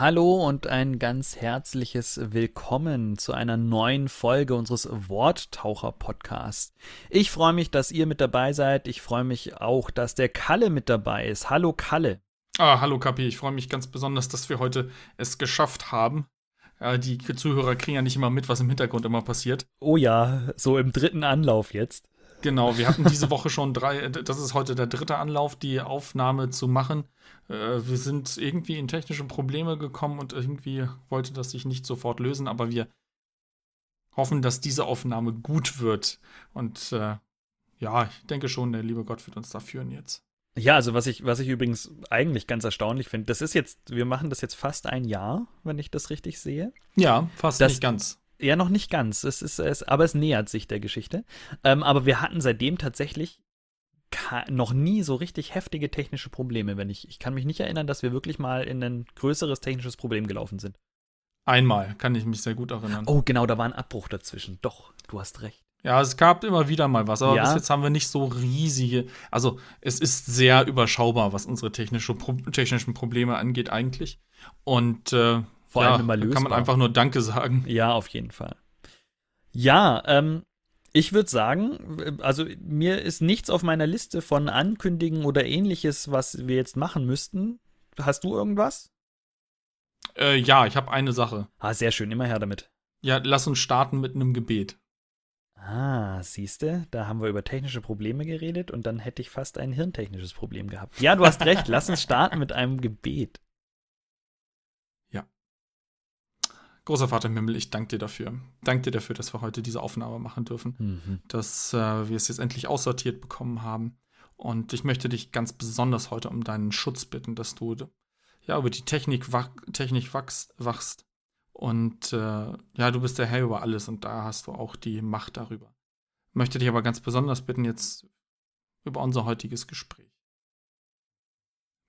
Hallo und ein ganz herzliches Willkommen zu einer neuen Folge unseres Worttaucher-Podcasts. Ich freue mich, dass ihr mit dabei seid. Ich freue mich auch, dass der Kalle mit dabei ist. Hallo Kalle. Ah, hallo Kapi. Ich freue mich ganz besonders, dass wir heute es geschafft haben. Die Zuhörer kriegen ja nicht immer mit, was im Hintergrund immer passiert. Oh ja, so im dritten Anlauf jetzt. Genau, wir hatten diese Woche schon drei, das ist heute der dritte Anlauf, die Aufnahme zu machen. Äh, wir sind irgendwie in technische Probleme gekommen und irgendwie wollte das sich nicht sofort lösen, aber wir hoffen, dass diese Aufnahme gut wird. Und äh, ja, ich denke schon, der liebe Gott wird uns da führen jetzt. Ja, also was ich, was ich übrigens eigentlich ganz erstaunlich finde, das ist jetzt, wir machen das jetzt fast ein Jahr, wenn ich das richtig sehe. Ja, fast das, nicht ganz. Ja, noch nicht ganz. Es ist, es, aber es nähert sich der Geschichte. Ähm, aber wir hatten seitdem tatsächlich noch nie so richtig heftige technische Probleme. Wenn ich, ich kann mich nicht erinnern, dass wir wirklich mal in ein größeres technisches Problem gelaufen sind. Einmal kann ich mich sehr gut erinnern. Oh, genau, da war ein Abbruch dazwischen. Doch, du hast recht. Ja, es gab immer wieder mal was, aber Ja. bis jetzt haben wir nicht so riesige. Also, es ist sehr überschaubar, was unsere technische, technischen Probleme angeht, eigentlich. Und äh, Vor ja, allem immer da kann man lösbar. einfach nur Danke sagen. Ja, auf jeden Fall. Ja, ähm, ich würde sagen, also mir ist nichts auf meiner Liste von Ankündigen oder ähnliches, was wir jetzt machen müssten. Hast du irgendwas? Äh, ja, ich habe eine Sache. Ah, sehr schön, immer her damit. Ja, lass uns starten mit einem Gebet. Ah, siehste, da haben wir über technische Probleme geredet und dann hätte ich fast ein hirntechnisches Problem gehabt. Ja, du hast recht, lass uns starten mit einem Gebet. Großer Vater im Himmel, ich danke dir dafür. Danke dir dafür, dass wir heute diese Aufnahme machen dürfen. Mhm. dass äh, wir es jetzt endlich aussortiert bekommen haben. Und ich möchte dich ganz besonders heute um deinen Schutz bitten, dass du ja über die Technik, wach, Technik wachst, wachst. Und äh, ja, du bist der Herr über alles und da hast du auch die Macht darüber. Möchte dich aber ganz besonders bitten jetzt über unser heutiges Gespräch.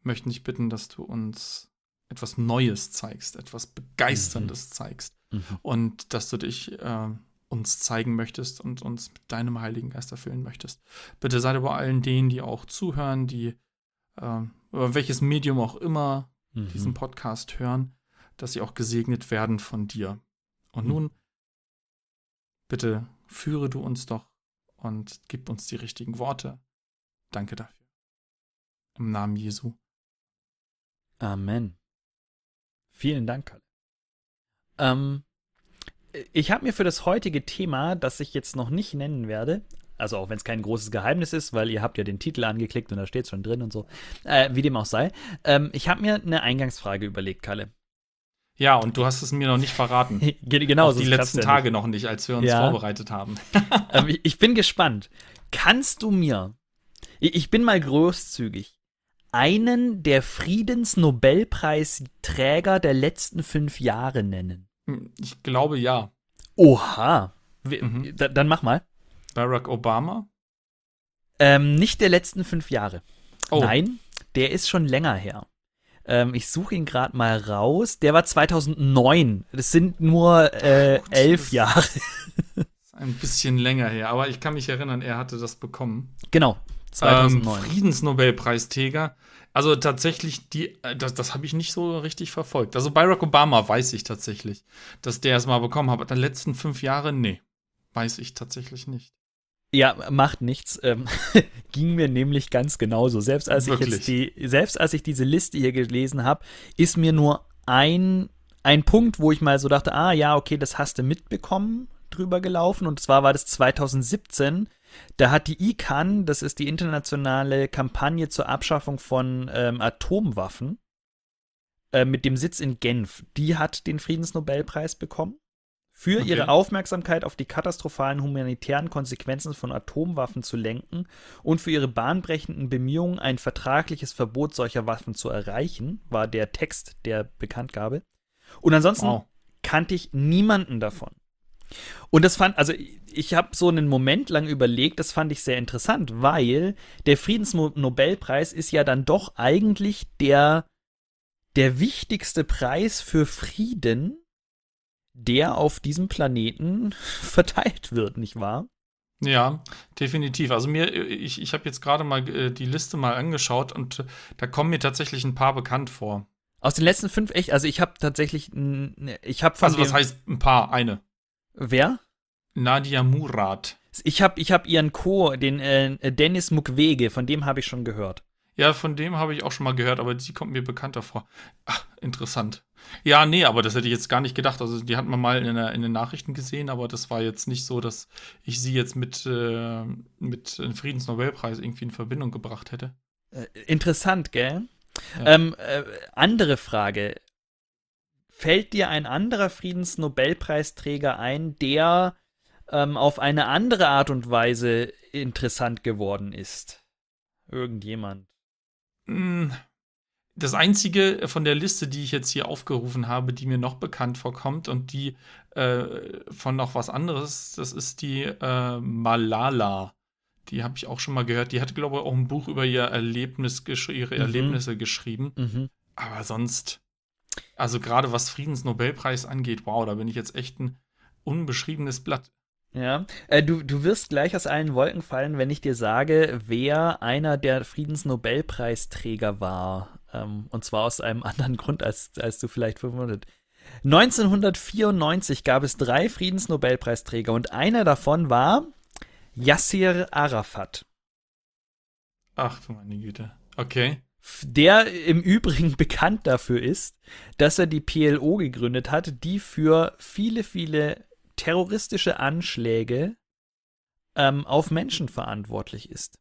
Möchten dich bitten, dass du uns etwas Neues zeigst, etwas Begeisterndes zeigst Mhm. und dass du dich äh, uns zeigen möchtest und uns mit deinem Heiligen Geist erfüllen möchtest. Bitte sei über allen denen, die auch zuhören, die äh, über welches Medium auch immer Mhm. diesen Podcast hören, dass sie auch gesegnet werden von dir. Und Mhm. nun, bitte führe du uns doch und gib uns die richtigen Worte. Danke dafür. Im Namen Jesu. Amen. Vielen Dank, Kalle. Ähm, ich habe mir für das heutige Thema, das ich jetzt noch nicht nennen werde, also auch wenn es kein großes Geheimnis ist, weil ihr habt ja den Titel angeklickt und da steht schon drin und so, äh, wie dem auch sei, ähm, ich habe mir eine Eingangsfrage überlegt, Kalle. Ja, und du hast es mir noch nicht verraten. Ge- genau, Auch die letzten ja Tage noch nicht, als wir uns Ja. vorbereitet haben. Ähm, ich- bin gespannt. Kannst du mir, ich bin mal großzügig, einen der Friedensnobelpreisträger der letzten fünf Jahre nennen? Hm, Ich glaube ja. Oha. Mhm. da, dann mach mal. Barack Obama? Ähm, nicht der letzten fünf Jahre. Oh. Nein, der ist schon länger her. Ähm, ich suche ihn gerade mal raus. Der war 2009. Das sind nur äh, Gut, elf das- Jahre. Ist Ein bisschen länger her, aber ich kann mich erinnern, er hatte das bekommen. genau, 2009. Ähm, Friedensnobelpreisträger. Also tatsächlich, die, äh, das, das habe ich nicht so richtig verfolgt. Also Barack Obama weiß ich tatsächlich, dass der es mal bekommen hat. Aber die letzten fünf Jahre, nee. Weiß ich tatsächlich nicht. Ja, macht nichts. Ähm, ging mir nämlich ganz genauso. Selbst als ich jetzt die, selbst als ich diese Liste hier gelesen habe, ist mir nur ein, ein Punkt, wo ich mal so dachte, ah ja, okay, das hast du mitbekommen, drüber gelaufen. Und zwar war das 2017. Da hat die ICANN, das ist die internationale Kampagne zur Abschaffung von ähm, Atomwaffen, äh, mit dem Sitz in Genf, die hat den Friedensnobelpreis bekommen für Okay. ihre Aufmerksamkeit auf die katastrophalen humanitären Konsequenzen von Atomwaffen zu lenken und für ihre bahnbrechenden Bemühungen, ein vertragliches Verbot solcher Waffen zu erreichen, war der Text der Bekanntgabe. Und ansonsten Wow. kannte ich niemanden davon. Und das fand, also ich- habe so einen Moment lang überlegt, das fand ich sehr interessant, weil der Friedensnobelpreis ist ja dann doch eigentlich der, der wichtigste Preis für Frieden, der auf diesem Planeten verteilt wird, nicht wahr? Ja, definitiv. Also mir, ich, ich habe jetzt gerade mal äh, die Liste mal angeschaut und äh, da kommen mir tatsächlich ein paar bekannt vor. Aus den letzten fünf echt, also ich habe tatsächlich, ich habe Also was heißt ein paar? Eine. Wer? Nadia Murad. Ich habe ich hab ihren Co., den äh, Dennis Mukwege, von dem habe ich schon gehört. Ja, von dem habe ich auch schon mal gehört, aber die kommt mir bekannter vor. Ach, interessant. Ja, nee, aber das hätte ich jetzt gar nicht gedacht. Also, die hat man mal in, der, in den Nachrichten gesehen, aber das war jetzt nicht so, dass ich sie jetzt mit, äh, mit dem Friedensnobelpreis irgendwie in Verbindung gebracht hätte. Äh, interessant, gell? Ja. Ähm, äh, andere Frage. Fällt dir ein anderer Friedensnobelpreisträger ein, der ähm, auf eine andere Art und Weise interessant geworden ist? Irgendjemand. Hm, das einzige von der Liste, die ich jetzt hier aufgerufen habe, die mir noch bekannt vorkommt und die äh, von noch was anderes, das ist die äh, Malala. Die habe ich auch schon mal gehört. Die hat, glaube ich, auch ein Buch über ihr Erlebnis ihre mhm. Erlebnisse geschrieben. Mhm. Aber sonst, also gerade was Friedensnobelpreis angeht, wow, da bin ich jetzt echt ein unbeschriebenes Blatt. Ja, äh, du, du wirst gleich aus allen Wolken fallen, wenn ich dir sage, wer einer der Friedensnobelpreisträger war. Ähm, und zwar aus einem anderen Grund, als, als du vielleicht verwundert. 1994 gab es drei Friedensnobelpreisträger und einer davon war Yassir Arafat. Ach du meine Güte. Okay. Der im Übrigen bekannt dafür ist, dass er die PLO gegründet hat, die für viele, viele terroristische Anschläge ähm, auf Menschen verantwortlich ist.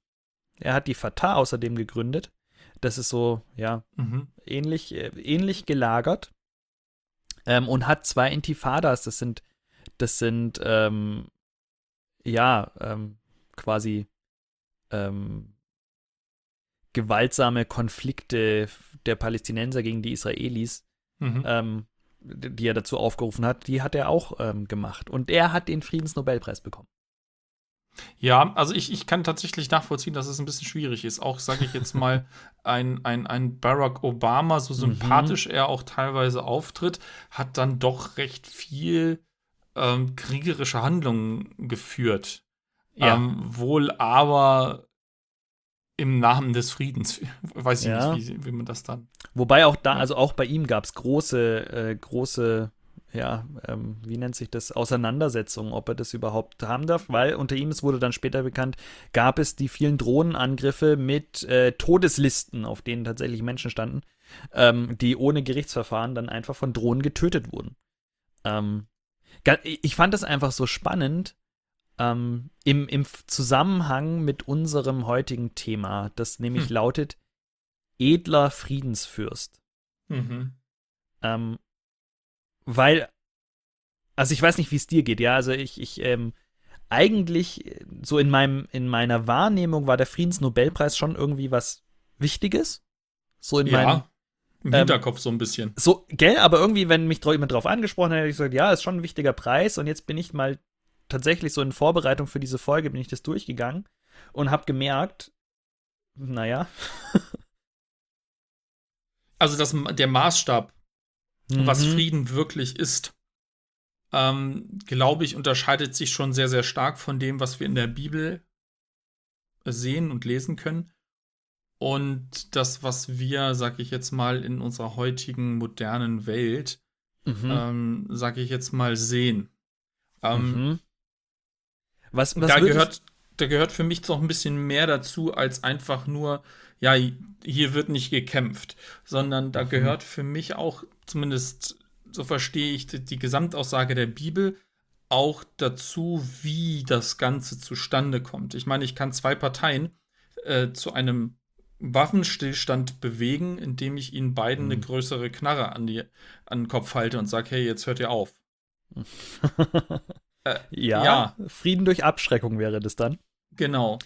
Er hat die Fatah außerdem gegründet. Das ist so, ja, mhm. ähnlich, äh, ähnlich gelagert. Ähm, und hat zwei Intifadas. Das sind, das sind, ähm, ja, ähm, quasi ähm, gewaltsame Konflikte der Palästinenser gegen die Israelis mhm. ähm, die er dazu aufgerufen hat, die hat er auch ähm, gemacht. Und er hat den Friedensnobelpreis bekommen. Ja, also ich, ich kann tatsächlich nachvollziehen, dass es ein bisschen schwierig ist. Auch, sage ich jetzt mal, ein, ein, ein Barack Obama, so mhm. sympathisch mhm. er auch teilweise auftritt, hat dann doch recht viel ähm, kriegerische Handlungen geführt. Ja. Ähm, wohl aber im Namen des Friedens. Weiß ich ja. nicht, wie, wie, man das dann. Wobei auch da, also auch bei ihm gab es große, äh, große, ja, ähm, wie nennt sich das, Auseinandersetzungen, ob er das überhaupt haben darf, weil unter ihm, es wurde dann später bekannt, gab es die vielen Drohnenangriffe mit äh, Todeslisten, auf denen tatsächlich Menschen standen, ähm, die ohne Gerichtsverfahren dann einfach von Drohnen getötet wurden. Ähm, ich fand das einfach so spannend, ähm, im, im Zusammenhang mit unserem heutigen Thema, das nämlich hm. lautet edler Friedensfürst. Mhm. Ähm, weil, also ich weiß nicht, wie es dir geht, ja, also ich, ich, ähm, eigentlich, so in meinem, in meiner Wahrnehmung war der Friedensnobelpreis schon irgendwie was Wichtiges. So in ja, meinem, im Hinterkopf ähm, so ein bisschen. So, gell, aber irgendwie, wenn mich jemand drauf angesprochen hätte, hätte ich gesagt, ja, ist schon ein wichtiger Preis und jetzt bin ich mal tatsächlich so in Vorbereitung für diese Folge bin ich das durchgegangen und habe gemerkt, naja. also das, der Maßstab, mhm. was Frieden wirklich ist, ähm, glaube ich, unterscheidet sich schon sehr, sehr stark von dem, was wir in der Bibel sehen und lesen können. Und das, was wir, sag ich jetzt mal, in unserer heutigen modernen Welt, mhm. ähm, sag ich jetzt mal, sehen. Ähm, mhm. Was, was da, gehört, da gehört für mich noch ein bisschen mehr dazu, als einfach nur, ja, hier wird nicht gekämpft, sondern da mhm. gehört für mich auch, zumindest so verstehe ich die, die Gesamtaussage der Bibel, auch dazu, wie das Ganze zustande kommt. Ich meine, ich kann zwei Parteien äh, zu einem Waffenstillstand bewegen, indem ich ihnen beiden mhm. eine größere Knarre an, die, an den Kopf halte und sage, hey, jetzt hört ihr auf. Äh, ja, ja, Frieden durch Abschreckung wäre das dann. Genau.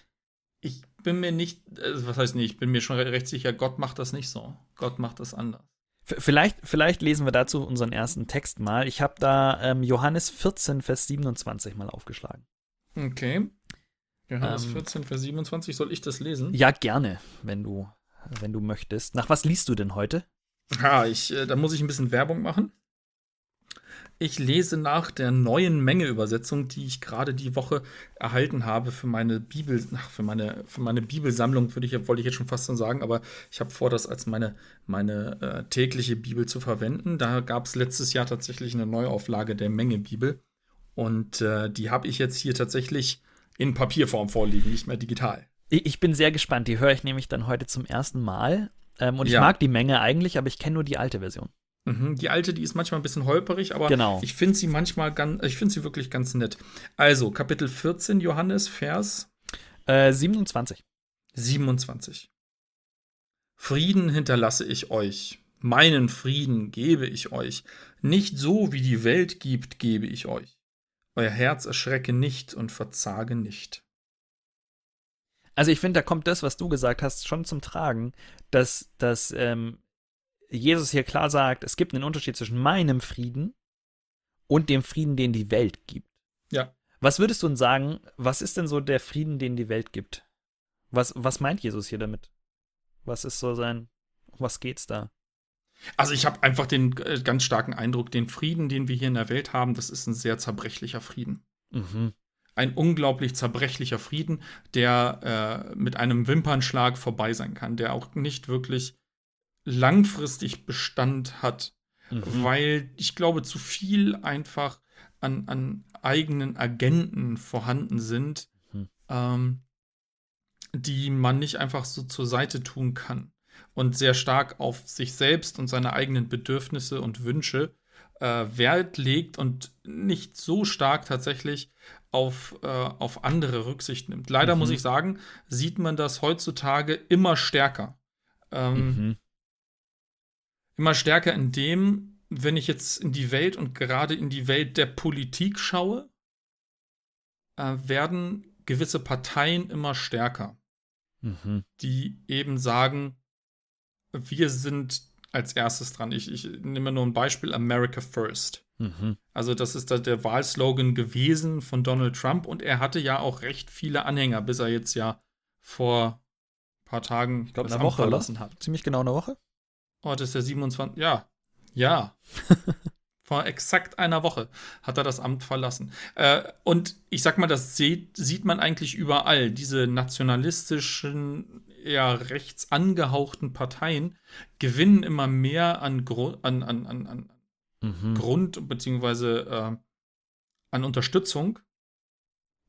Ich bin mir nicht, also was heißt nicht, ich bin mir schon recht sicher, Gott macht das nicht so. Gott macht das anders. Vielleicht, vielleicht lesen wir dazu unseren ersten Text mal. Ich habe da ähm, Johannes 14, Vers 27 mal aufgeschlagen. Okay. Johannes ähm, 14, Vers 27, soll ich das lesen? Ja, gerne, wenn du, wenn du möchtest. Nach was liest du denn heute? Ja, ich, äh, da muss ich ein bisschen Werbung machen. Ich lese nach der neuen Menge-Übersetzung, die ich gerade die Woche erhalten habe für meine Bibel, ach, für meine, für meine Bibelsammlung, würde ich, wollte ich jetzt schon fast so sagen, aber ich habe vor, das als meine, meine äh, tägliche Bibel zu verwenden. Da gab es letztes Jahr tatsächlich eine Neuauflage der Menge-Bibel. Und äh, die habe ich jetzt hier tatsächlich in Papierform vorliegen, nicht mehr digital. Ich bin sehr gespannt. Die höre ich nämlich dann heute zum ersten Mal. Ähm, und ich ja. mag die Menge eigentlich, aber ich kenne nur die alte Version. Mhm, die alte, die ist manchmal ein bisschen holperig, aber genau. ich finde sie manchmal ganz, ich finde sie wirklich ganz nett. Also, Kapitel 14, Johannes, Vers äh, 27. 27. Frieden hinterlasse ich euch, meinen Frieden gebe ich euch, nicht so wie die Welt gibt, gebe ich euch. Euer Herz erschrecke nicht und verzage nicht. Also ich finde, da kommt das, was du gesagt hast, schon zum Tragen, dass, dass ähm, Jesus hier klar sagt, es gibt einen Unterschied zwischen meinem Frieden und dem Frieden, den die Welt gibt. Ja. Was würdest du denn sagen, was ist denn so der Frieden, den die Welt gibt? Was, was meint Jesus hier damit? Was ist so sein, um was geht's da? Also ich habe einfach den äh, ganz starken Eindruck, den Frieden, den wir hier in der Welt haben, das ist ein sehr zerbrechlicher Frieden. Mhm. Ein unglaublich zerbrechlicher Frieden, der äh, mit einem Wimpernschlag vorbei sein kann, der auch nicht wirklich langfristig Bestand hat, mhm. weil ich glaube, zu viel einfach an, an eigenen Agenten vorhanden sind, mhm. ähm, die man nicht einfach so zur Seite tun kann und sehr stark auf sich selbst und seine eigenen Bedürfnisse und Wünsche äh, Wert legt und nicht so stark tatsächlich auf, äh, auf andere Rücksicht nimmt. Leider mhm. muss ich sagen, sieht man das heutzutage immer stärker. Ähm, mhm immer stärker in dem, wenn ich jetzt in die Welt und gerade in die Welt der Politik schaue, äh, werden gewisse Parteien immer stärker, mhm. die eben sagen, wir sind als erstes dran. Ich, ich nehme nur ein Beispiel, America First. Mhm. Also das ist da der Wahlslogan gewesen von Donald Trump und er hatte ja auch recht viele Anhänger, bis er jetzt ja vor ein paar Tagen, ich glaube, eine Woche verlassen hat. Ziemlich genau eine Woche. Oh, das ist der 27. Ja. Ja. Vor exakt einer Woche hat er das Amt verlassen. Äh, und ich sag mal, das sieht, sieht man eigentlich überall. Diese nationalistischen, eher rechts angehauchten Parteien gewinnen immer mehr an, Gru an, an, an, an mhm. Grund beziehungsweise äh, an Unterstützung.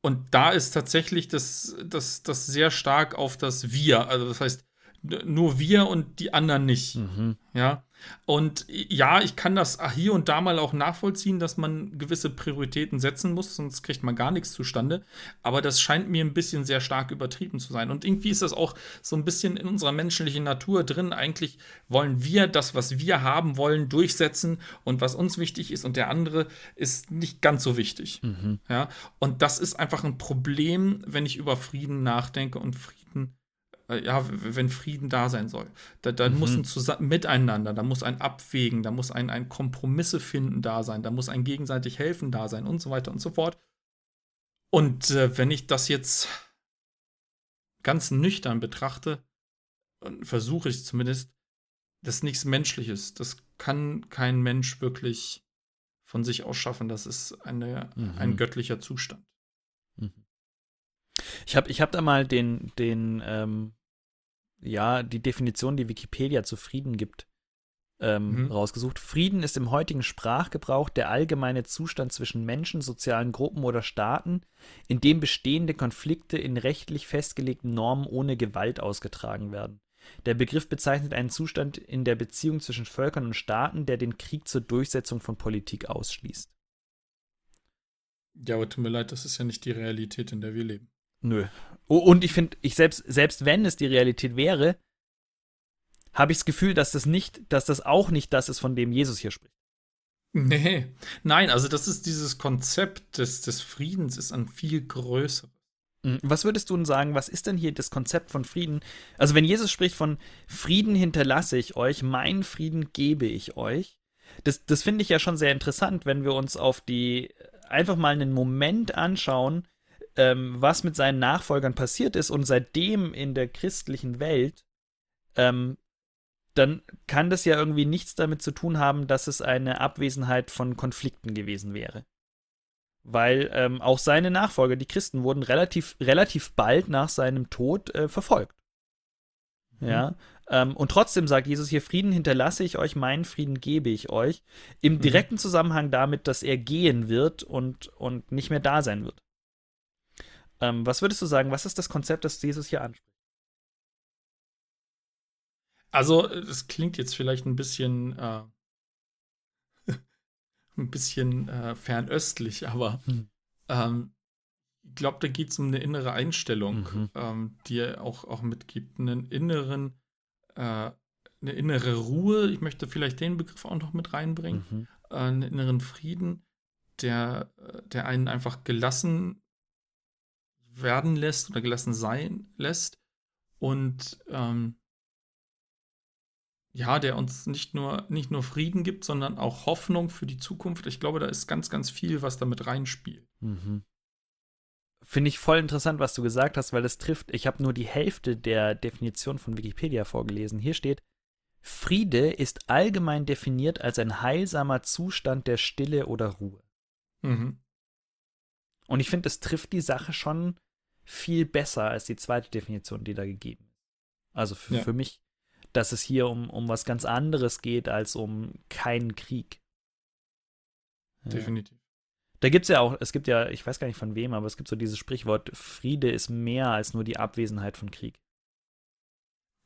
Und da ist tatsächlich das, das, das sehr stark auf das Wir, also das heißt, nur wir und die anderen nicht. Mhm. Ja. Und ja, ich kann das hier und da mal auch nachvollziehen, dass man gewisse Prioritäten setzen muss, sonst kriegt man gar nichts zustande. Aber das scheint mir ein bisschen sehr stark übertrieben zu sein. Und irgendwie ist das auch so ein bisschen in unserer menschlichen Natur drin. Eigentlich wollen wir das, was wir haben wollen, durchsetzen und was uns wichtig ist und der andere ist nicht ganz so wichtig. Mhm. Ja. Und das ist einfach ein Problem, wenn ich über Frieden nachdenke und Frieden ja, wenn Frieden da sein soll. Da, da mhm. muss ein Zusammen Miteinander, da muss ein Abwägen, da muss ein, ein Kompromisse finden da sein, da muss ein gegenseitig helfen da sein und so weiter und so fort. Und äh, wenn ich das jetzt ganz nüchtern betrachte, versuche ich zumindest, das ist nichts Menschliches. Das kann kein Mensch wirklich von sich aus schaffen. Das ist eine, mhm. ein göttlicher Zustand. Mhm. Ich habe ich hab da mal den, den ähm, ja, die Definition, die Wikipedia zu Frieden gibt, ähm, mhm. rausgesucht. Frieden ist im heutigen Sprachgebrauch der allgemeine Zustand zwischen Menschen, sozialen Gruppen oder Staaten, in dem bestehende Konflikte in rechtlich festgelegten Normen ohne Gewalt ausgetragen werden. Der Begriff bezeichnet einen Zustand in der Beziehung zwischen Völkern und Staaten, der den Krieg zur Durchsetzung von Politik ausschließt. Ja, aber tut mir leid, das ist ja nicht die Realität, in der wir leben. Nö. Und ich finde, ich selbst, selbst wenn es die Realität wäre, habe ich das Gefühl, dass das nicht, dass das auch nicht das ist, von dem Jesus hier spricht. Nee. Nein, also das ist dieses Konzept des, des Friedens ist ein viel größeres. Hm, was würdest du denn sagen, was ist denn hier das Konzept von Frieden? Also, wenn Jesus spricht von Frieden hinterlasse ich euch, mein Frieden gebe ich euch, das, das finde ich ja schon sehr interessant, wenn wir uns auf die einfach mal einen Moment anschauen, ähm, was mit seinen Nachfolgern passiert ist und seitdem in der christlichen Welt ähm, dann kann das ja irgendwie nichts damit zu tun haben, dass es eine Abwesenheit von Konflikten gewesen wäre. Weil ähm, auch seine Nachfolger, die Christen, wurden relativ, relativ bald nach seinem Tod äh, verfolgt. Mhm. Ja. Ähm, und trotzdem sagt Jesus hier: Frieden hinterlasse ich euch, meinen Frieden gebe ich euch. Im mhm. direkten Zusammenhang damit, dass er gehen wird und, und nicht mehr da sein wird. Ähm, was würdest du sagen, was ist das Konzept, das Jesus hier anspricht? Also, das klingt jetzt vielleicht ein bisschen, äh, ein bisschen äh, fernöstlich, aber hm. ähm, ich glaube, da geht es um eine innere Einstellung, mhm. ähm, die er auch, auch mitgibt. Einen inneren, äh, eine innere Ruhe. Ich möchte vielleicht den Begriff auch noch mit reinbringen. Mhm. Äh, einen inneren Frieden, der, der einen einfach gelassen werden lässt oder gelassen sein lässt. Und ähm, ja, der uns nicht nur, nicht nur Frieden gibt, sondern auch Hoffnung für die Zukunft. Ich glaube, da ist ganz, ganz viel, was damit reinspielt. Mhm. Finde ich voll interessant, was du gesagt hast, weil es trifft. Ich habe nur die Hälfte der Definition von Wikipedia vorgelesen. Hier steht, Friede ist allgemein definiert als ein heilsamer Zustand der Stille oder Ruhe. Mhm. Und ich finde, es trifft die Sache schon viel besser als die zweite Definition, die da gegeben ist. Also für, ja. für mich dass es hier um, um was ganz anderes geht als um keinen Krieg. Definitiv. Da gibt es ja auch, es gibt ja, ich weiß gar nicht von wem, aber es gibt so dieses Sprichwort, Friede ist mehr als nur die Abwesenheit von Krieg.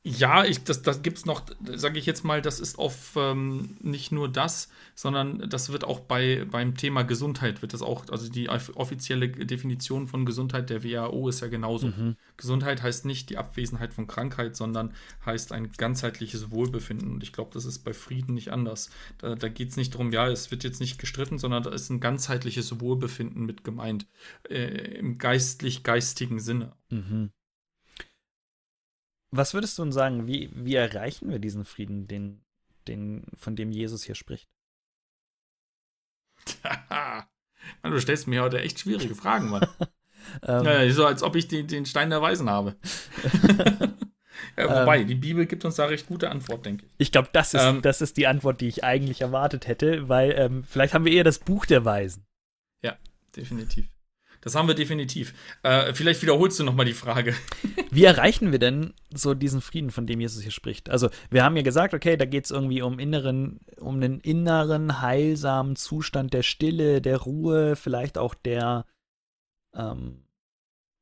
Ja, ich, das, das gibt es noch, sage ich jetzt mal, das ist auf ähm, nicht nur das, sondern das wird auch bei, beim Thema Gesundheit, wird das auch, also die offizielle Definition von Gesundheit der WHO ist ja genauso. Mhm. Gesundheit heißt nicht die Abwesenheit von Krankheit, sondern heißt ein ganzheitliches Wohlbefinden. Und ich glaube, das ist bei Frieden nicht anders. Da, da geht es nicht darum, ja, es wird jetzt nicht gestritten, sondern da ist ein ganzheitliches Wohlbefinden mit gemeint, äh, im geistlich-geistigen Sinne. Mhm. Was würdest du uns sagen, wie, wie erreichen wir diesen Frieden, den, den, von dem Jesus hier spricht? Mann, du stellst mir heute echt schwierige Fragen, Mann. ähm, ja, so als ob ich den, den Stein der Weisen habe. ja, wobei, ähm, die Bibel gibt uns da recht gute Antwort, denke ich. Ich glaube, das, ist, ähm, das ist die Antwort, die ich eigentlich erwartet hätte, weil ähm, vielleicht haben wir eher das Buch der Weisen. Ja, definitiv. Das haben wir definitiv. Äh, vielleicht wiederholst du nochmal die Frage. Wie erreichen wir denn so diesen Frieden, von dem Jesus hier spricht? Also, wir haben ja gesagt, okay, da geht es irgendwie um inneren, um den inneren, heilsamen Zustand der Stille, der Ruhe, vielleicht auch der, ähm,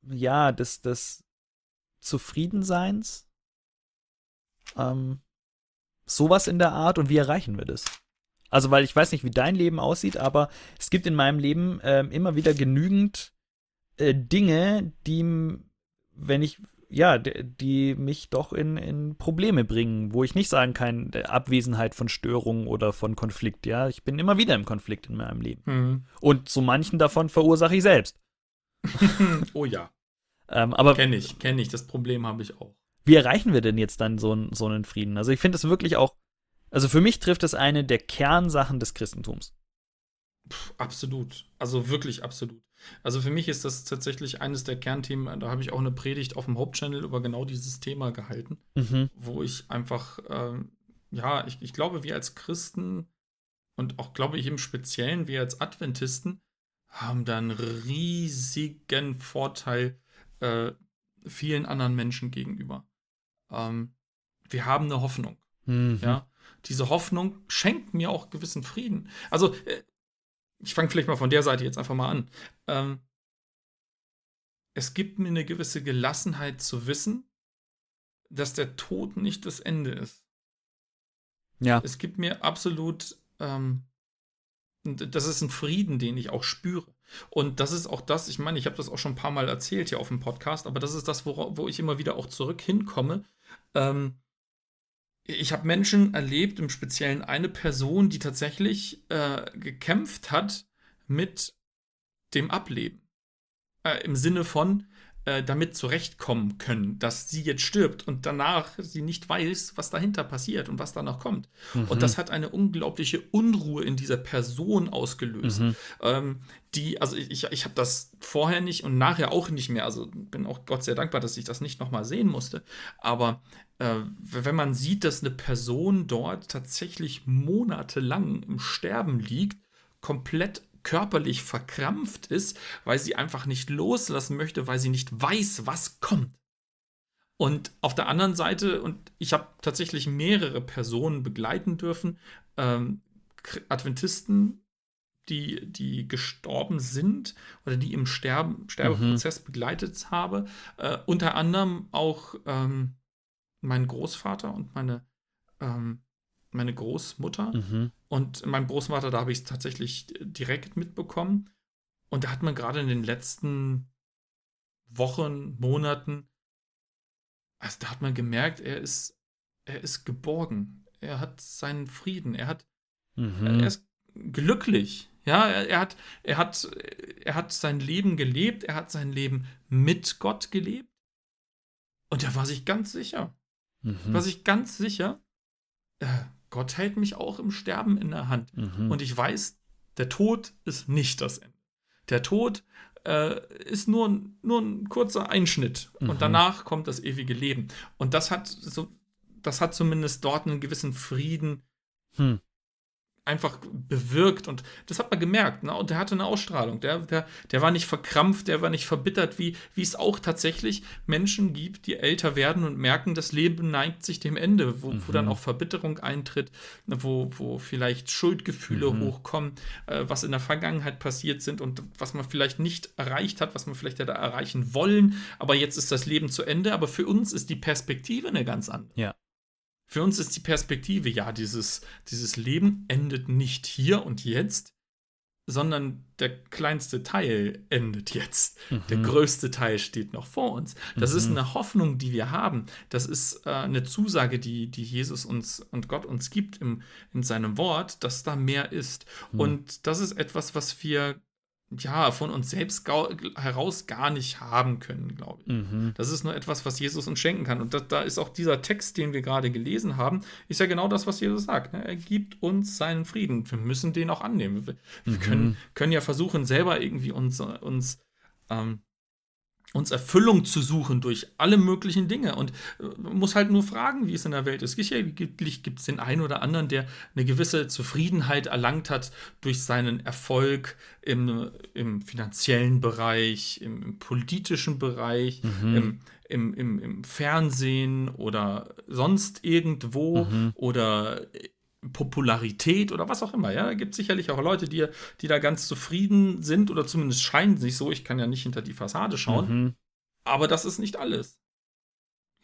ja, des, des Zufriedenseins. Ähm, sowas in der Art und wie erreichen wir das? Also, weil ich weiß nicht, wie dein Leben aussieht, aber es gibt in meinem Leben äh, immer wieder genügend äh, Dinge, die, wenn ich, ja, die mich doch in, in Probleme bringen, wo ich nicht sagen kann, Abwesenheit von Störungen oder von Konflikt. Ja, ich bin immer wieder im Konflikt in meinem Leben. Mhm. Und zu manchen davon verursache ich selbst. oh ja. ähm, aber kenne ich, kenne ich. Das Problem habe ich auch. Wie erreichen wir denn jetzt dann so, so einen Frieden? Also ich finde es wirklich auch also für mich trifft es eine der Kernsachen des Christentums. Puh, absolut. Also wirklich absolut. Also für mich ist das tatsächlich eines der Kernthemen. Da habe ich auch eine Predigt auf dem Hauptchannel über genau dieses Thema gehalten, mhm. wo ich einfach, ähm, ja, ich, ich glaube, wir als Christen und auch, glaube ich, im Speziellen, wir als Adventisten haben da einen riesigen Vorteil äh, vielen anderen Menschen gegenüber. Ähm, wir haben eine Hoffnung. Mhm. Ja, diese Hoffnung schenkt mir auch gewissen Frieden. Also, äh, ich fange vielleicht mal von der Seite jetzt einfach mal an. Ähm, es gibt mir eine gewisse Gelassenheit zu wissen, dass der Tod nicht das Ende ist. Ja. Es gibt mir absolut, ähm, das ist ein Frieden, den ich auch spüre. Und das ist auch das, ich meine, ich habe das auch schon ein paar Mal erzählt hier auf dem Podcast, aber das ist das, wo, wo ich immer wieder auch zurück hinkomme. Ähm, ich habe Menschen erlebt, im Speziellen eine Person, die tatsächlich äh, gekämpft hat mit dem Ableben. Äh, Im Sinne von, äh, damit zurechtkommen können, dass sie jetzt stirbt und danach sie nicht weiß, was dahinter passiert und was da noch kommt. Mhm. Und das hat eine unglaubliche Unruhe in dieser Person ausgelöst. Mhm. Ähm, die, also ich, ich habe das vorher nicht und nachher auch nicht mehr. Also bin auch Gott sehr dankbar, dass ich das nicht nochmal sehen musste. Aber äh, wenn man sieht, dass eine Person dort tatsächlich monatelang im Sterben liegt, komplett körperlich verkrampft ist, weil sie einfach nicht loslassen möchte, weil sie nicht weiß, was kommt. Und auf der anderen Seite, und ich habe tatsächlich mehrere Personen begleiten dürfen, ähm, Adventisten, die, die gestorben sind oder die im Sterben, Sterbeprozess mhm. begleitet habe. Äh, unter anderem auch ähm, mein Großvater und meine ähm, meine Großmutter. Mhm. Und mein Großvater, da habe ich es tatsächlich direkt mitbekommen. Und da hat man gerade in den letzten Wochen, Monaten, also da hat man gemerkt, er ist, er ist geborgen. Er hat seinen Frieden. Er hat, mhm. er ist glücklich. Ja, er, er, hat, er hat, er hat sein Leben gelebt. Er hat sein Leben mit Gott gelebt. Und er war sich ganz sicher. Mhm. War sich ganz sicher, äh, Gott hält mich auch im Sterben in der Hand. Mhm. Und ich weiß, der Tod ist nicht das Ende. Der Tod äh, ist nur, nur ein kurzer Einschnitt. Mhm. Und danach kommt das ewige Leben. Und das hat so, das hat zumindest dort einen gewissen Frieden hm einfach bewirkt und das hat man gemerkt. Ne? Und der hatte eine Ausstrahlung. Der, der, der war nicht verkrampft, der war nicht verbittert, wie, wie es auch tatsächlich Menschen gibt, die älter werden und merken, das Leben neigt sich dem Ende, wo, mhm. wo dann mhm. auch Verbitterung eintritt, ne? wo, wo vielleicht Schuldgefühle mhm. hochkommen, äh, was in der Vergangenheit passiert sind und was man vielleicht nicht erreicht hat, was man vielleicht hätte erreichen wollen, aber jetzt ist das Leben zu Ende, aber für uns ist die Perspektive eine ganz andere. Ja. Für uns ist die Perspektive, ja, dieses, dieses Leben endet nicht hier und jetzt, sondern der kleinste Teil endet jetzt. Mhm. Der größte Teil steht noch vor uns. Das mhm. ist eine Hoffnung, die wir haben. Das ist äh, eine Zusage, die, die Jesus uns und Gott uns gibt im, in seinem Wort, dass da mehr ist. Mhm. Und das ist etwas, was wir ja, von uns selbst heraus gar nicht haben können, glaube ich. Mhm. Das ist nur etwas, was Jesus uns schenken kann. Und da, da, ist auch dieser Text, den wir gerade gelesen haben, ist ja genau das, was Jesus sagt. Ne? Er gibt uns seinen Frieden. Wir müssen den auch annehmen. Wir, mhm. können, können, ja versuchen, selber irgendwie uns, uns ähm, uns Erfüllung zu suchen durch alle möglichen Dinge. Und man äh, muss halt nur fragen, wie es in der Welt ist. Sicherlich gibt es den einen oder anderen, der eine gewisse Zufriedenheit erlangt hat durch seinen Erfolg im, im finanziellen Bereich, im, im politischen Bereich, mhm. im, im, im, im, Fernsehen oder sonst irgendwo mhm. oder Popularität oder was auch immer. Ja, da gibt es sicherlich auch Leute, die, die da ganz zufrieden sind oder zumindest scheinen sich so. Ich kann ja nicht hinter die Fassade schauen. Mhm. Aber das ist nicht alles.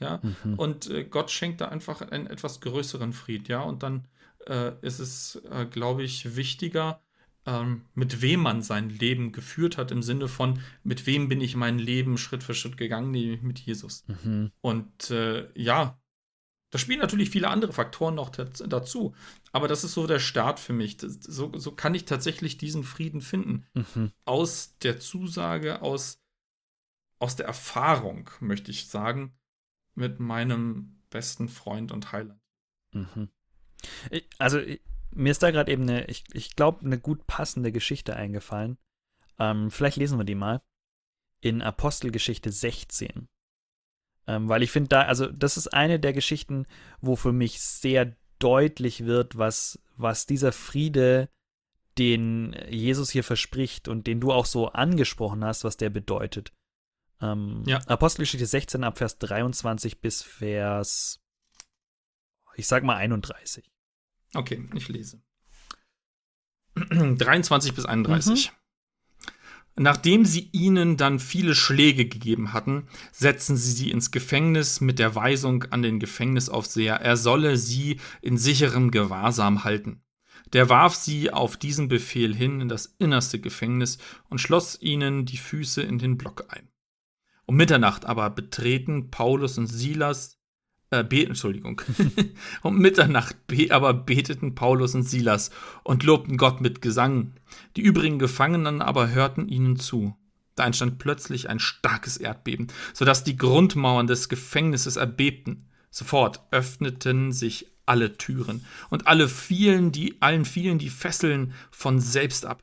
Ja, mhm. und äh, Gott schenkt da einfach einen etwas größeren Fried. Ja, und dann äh, ist es, äh, glaube ich, wichtiger, ähm, mit wem man sein Leben geführt hat, im Sinne von, mit wem bin ich mein Leben Schritt für Schritt gegangen, mit Jesus. Mhm. Und äh, ja, da spielen natürlich viele andere Faktoren noch dazu. Aber das ist so der Start für mich. so, so kann ich tatsächlich diesen Frieden finden. Mhm. Aus der Zusage, aus, aus der Erfahrung, möchte ich sagen, mit meinem besten Freund und Heiland. Mhm. Also, mir ist da gerade eben eine, ich, ich glaube, eine gut passende Geschichte eingefallen. Ähm, vielleicht lesen wir die mal. In Apostelgeschichte 16. Ähm, weil ich finde da, also das ist eine der Geschichten, wo für mich sehr deutlich wird, was, was dieser Friede, den Jesus hier verspricht und den du auch so angesprochen hast, was der bedeutet. Ähm, ja. Apostelgeschichte 16 ab Vers 23 bis Vers, ich sag mal 31. Okay, ich lese. 23 bis 31. Mhm. Nachdem sie ihnen dann viele Schläge gegeben hatten, setzten sie sie ins Gefängnis mit der Weisung an den Gefängnisaufseher, er solle sie in sicherem Gewahrsam halten. Der warf sie auf diesen Befehl hin in das innerste Gefängnis und schloss ihnen die Füße in den Block ein. Um Mitternacht aber betreten Paulus und Silas äh, beten, Entschuldigung, um Mitternacht be aber beteten Paulus und Silas und lobten Gott mit Gesang. Die übrigen Gefangenen aber hörten ihnen zu. Da entstand plötzlich ein starkes Erdbeben, sodass die Grundmauern des Gefängnisses erbebten. Sofort öffneten sich alle Türen und alle fielen die, allen fielen die Fesseln von selbst ab.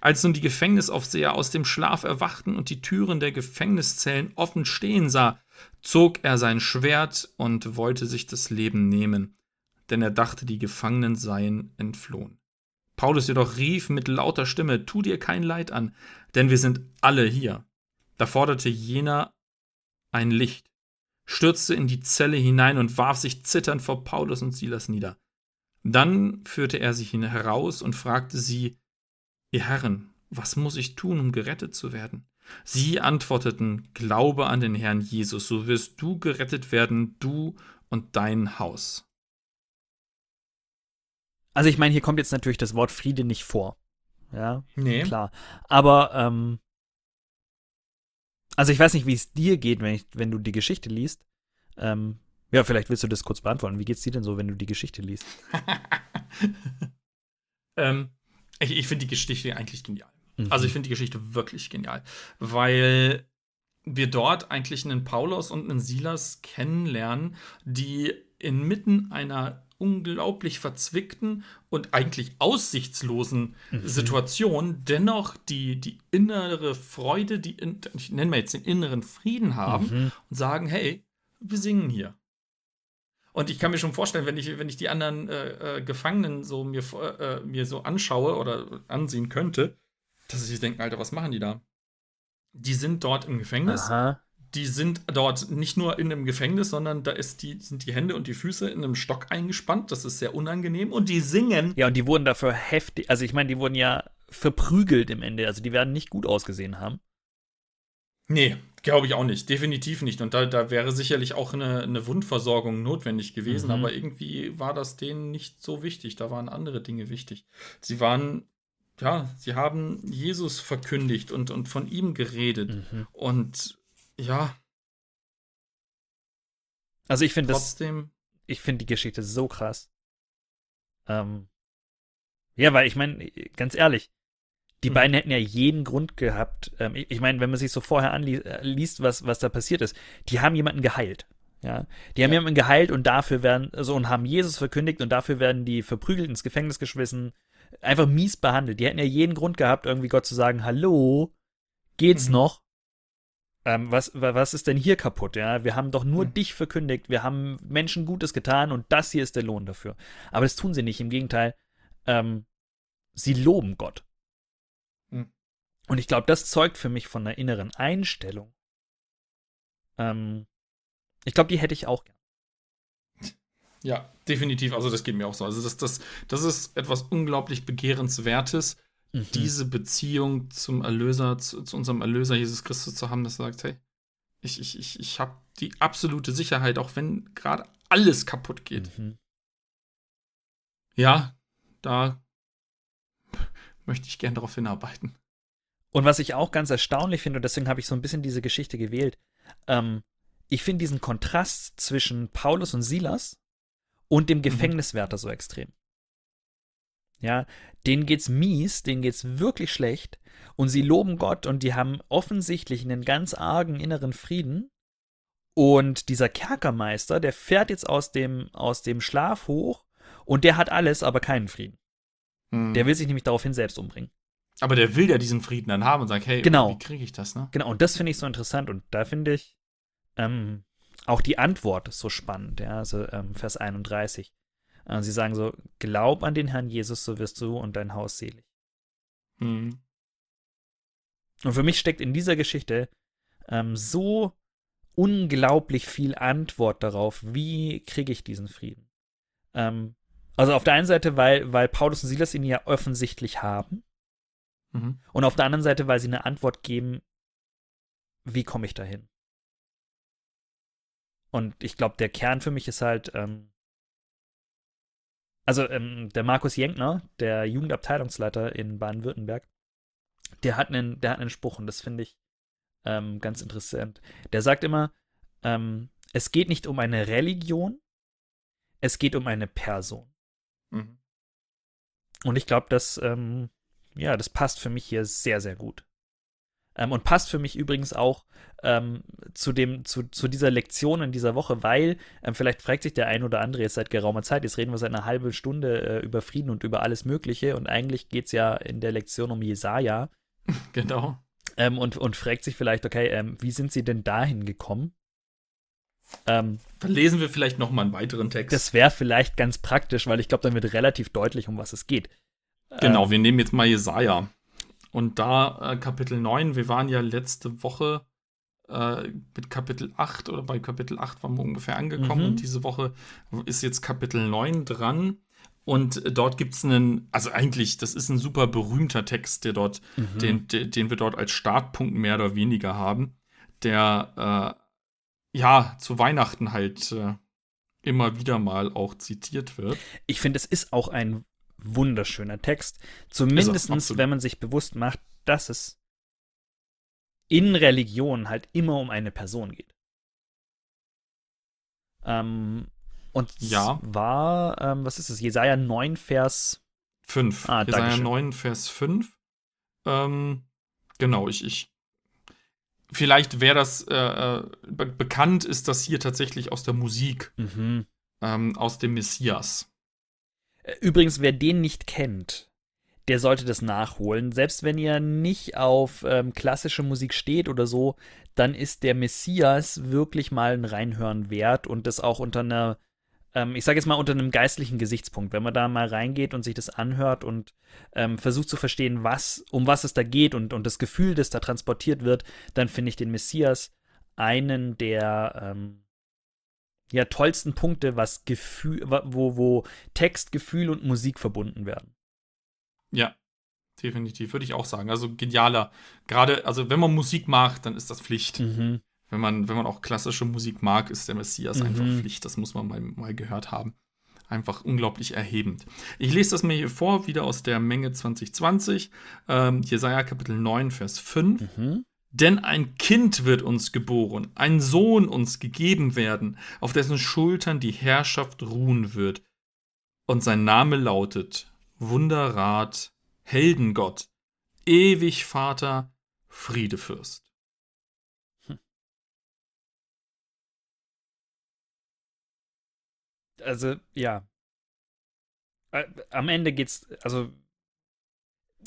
Als nun die Gefängnisaufseher aus dem Schlaf erwachten und die Türen der Gefängniszellen offen stehen sah, zog er sein Schwert und wollte sich das Leben nehmen, denn er dachte, die Gefangenen seien entflohen. Paulus jedoch rief mit lauter Stimme, Tu dir kein Leid an, denn wir sind alle hier. Da forderte jener ein Licht, stürzte in die Zelle hinein und warf sich zitternd vor Paulus und Silas nieder. Dann führte er sie heraus und fragte sie, Ihr Herren, was muss ich tun, um gerettet zu werden? Sie antworteten, Glaube an den Herrn Jesus, so wirst du gerettet werden, du und dein Haus. Also ich meine, hier kommt jetzt natürlich das Wort Friede nicht vor. Ja, nee. klar. Aber, ähm, also ich weiß nicht, wie es dir geht, wenn, ich, wenn du die Geschichte liest. Ähm, ja, vielleicht willst du das kurz beantworten. Wie geht's dir denn so, wenn du die Geschichte liest? ähm, ich, ich finde die Geschichte eigentlich genial. Mhm. Also ich finde die Geschichte wirklich genial, weil wir dort eigentlich einen Paulus und einen Silas kennenlernen, die inmitten einer unglaublich verzwickten und eigentlich aussichtslosen mhm. Situation dennoch die, die innere Freude, die, ich nenne mal jetzt den inneren Frieden haben mhm. und sagen, hey, wir singen hier. Und ich kann mir schon vorstellen, wenn ich, wenn ich die anderen äh, äh, Gefangenen so mir, äh, mir so anschaue oder ansehen könnte, dass sie sich denken, Alter, was machen die da? Die sind dort im Gefängnis. Aha. Die sind dort nicht nur in einem Gefängnis, sondern da ist die, sind die Hände und die Füße in einem Stock eingespannt. Das ist sehr unangenehm. Und die singen. Ja, und die wurden dafür heftig, also ich meine, die wurden ja verprügelt im Ende. Also die werden nicht gut ausgesehen haben. Nee, glaube ich auch nicht. Definitiv nicht. Und da, da wäre sicherlich auch eine, eine Wundversorgung notwendig gewesen. Mhm. Aber irgendwie war das denen nicht so wichtig. Da waren andere Dinge wichtig. Sie waren, ja, sie haben Jesus verkündigt und, und von ihm geredet. Mhm. Und ja. Also ich finde das. Ich finde die Geschichte so krass. Ähm, ja, weil ich meine, ganz ehrlich, die mhm. beiden hätten ja jeden Grund gehabt. Ähm, ich, ich meine, wenn man sich so vorher anliest, was, was da passiert ist, die haben jemanden geheilt. Ja, die haben ja. jemanden geheilt und dafür werden, also und haben Jesus verkündigt und dafür werden die verprügelt ins Gefängnis geschmissen, einfach mies behandelt. Die hätten ja jeden Grund gehabt, irgendwie Gott zu sagen, hallo, geht's mhm. noch? Ähm, was, was ist denn hier kaputt? Ja, wir haben doch nur mhm. dich verkündigt, wir haben Menschen Gutes getan und das hier ist der Lohn dafür. Aber das tun sie nicht, im Gegenteil, ähm, sie loben Gott. Und ich glaube, das zeugt für mich von einer inneren Einstellung. Ähm, ich glaube, die hätte ich auch gern. Ja, definitiv. Also das geht mir auch so. Also das, das, das ist etwas unglaublich Begehrenswertes, mhm. diese Beziehung zum Erlöser, zu, zu, unserem Erlöser Jesus Christus zu haben, das sagt, hey, ich, ich, ich, ich habe die absolute Sicherheit, auch wenn gerade alles kaputt geht. Mhm. Ja, da möchte ich gern darauf hinarbeiten. Und was ich auch ganz erstaunlich finde, und deswegen habe ich so ein bisschen diese Geschichte gewählt, ähm, ich finde diesen Kontrast zwischen Paulus und Silas und dem mhm. Gefängniswärter so extrem. Ja, denen geht's mies, denen geht's wirklich schlecht und sie loben Gott und die haben offensichtlich einen ganz argen inneren Frieden. Und dieser Kerkermeister, der fährt jetzt aus dem, aus dem Schlaf hoch und der hat alles, aber keinen Frieden. Mhm. Der will sich nämlich daraufhin selbst umbringen. Aber der will ja diesen Frieden dann haben und sagt, hey, genau. wie kriege ich das, ne? Genau, und das finde ich so interessant und da finde ich ähm, auch die Antwort so spannend, ja, also ähm, Vers 31. Äh, sie sagen so, glaub an den Herrn Jesus, so wirst du und dein Haus selig. Mhm. Und für mich steckt in dieser Geschichte ähm, so unglaublich viel Antwort darauf, wie kriege ich diesen Frieden. Ähm, also auf der einen Seite, weil, weil Paulus und Silas ihn ja offensichtlich haben. Mhm. Und auf der anderen Seite, weil sie eine Antwort geben, wie komme ich dahin? Und ich glaube, der Kern für mich ist halt, ähm, also ähm, der Markus Jenkner, der Jugendabteilungsleiter in Baden-Württemberg, der hat einen, der hat einen Spruch und das finde ich ähm, ganz interessant. Der sagt immer, ähm, es geht nicht um eine Religion, es geht um eine Person. Mhm. Und ich glaube, dass ähm, ja, das passt für mich hier sehr, sehr gut. Ähm, und passt für mich übrigens auch ähm, zu, dem, zu, zu dieser Lektion in dieser Woche, weil ähm, vielleicht fragt sich der ein oder andere jetzt seit geraumer Zeit, jetzt reden wir seit einer halben Stunde äh, über Frieden und über alles Mögliche und eigentlich geht es ja in der Lektion um Jesaja. Genau. Ähm, und, und fragt sich vielleicht, okay, ähm, wie sind sie denn dahin gekommen? Ähm, dann lesen wir vielleicht noch mal einen weiteren Text. Das wäre vielleicht ganz praktisch, weil ich glaube, dann wird relativ deutlich, um was es geht. Genau, ähm, wir nehmen jetzt mal Jesaja. Und da äh, Kapitel 9, wir waren ja letzte Woche äh, mit Kapitel 8 oder bei Kapitel 8 waren wir ungefähr angekommen mhm. und diese Woche ist jetzt Kapitel 9 dran. Und dort gibt es einen, also eigentlich, das ist ein super berühmter Text, der dort, mhm. den, den, den wir dort als Startpunkt mehr oder weniger haben, der äh, ja zu Weihnachten halt äh, immer wieder mal auch zitiert wird. Ich finde, es ist auch ein wunderschöner Text. Zumindest, wenn man sich bewusst macht, dass es in Religion halt immer um eine Person geht. Ähm, und ja. zwar, ähm, was ist es? Jesaja 9, Vers 5. Ah, Jesaja Dankeschön. 9, Vers 5. Ähm, genau, ich, ich vielleicht wäre das äh, äh, be bekannt, ist das hier tatsächlich aus der Musik, mhm. ähm, aus dem Messias. Übrigens, wer den nicht kennt, der sollte das nachholen. Selbst wenn ihr nicht auf ähm, klassische Musik steht oder so, dann ist der Messias wirklich mal ein Reinhören wert und das auch unter einer, ähm, ich sage jetzt mal unter einem geistlichen Gesichtspunkt. Wenn man da mal reingeht und sich das anhört und ähm, versucht zu verstehen, was, um was es da geht und, und das Gefühl, das da transportiert wird, dann finde ich den Messias einen der ähm, ja, tollsten Punkte, was Gefühl, wo, wo Text, Gefühl und Musik verbunden werden. Ja, definitiv, würde ich auch sagen. Also genialer. Gerade, also wenn man Musik mag, dann ist das Pflicht. Mhm. Wenn, man, wenn man auch klassische Musik mag, ist der Messias mhm. einfach Pflicht. Das muss man mal, mal gehört haben. Einfach unglaublich erhebend. Ich lese das mir hier vor, wieder aus der Menge 2020. Ähm, Jesaja Kapitel 9, Vers 5. Mhm. Denn ein Kind wird uns geboren, ein Sohn uns gegeben werden, auf dessen Schultern die Herrschaft ruhen wird. Und sein Name lautet Wunderrat, Heldengott, ewig Vater, Friedefürst. Hm. Also, ja. Am Ende geht's, also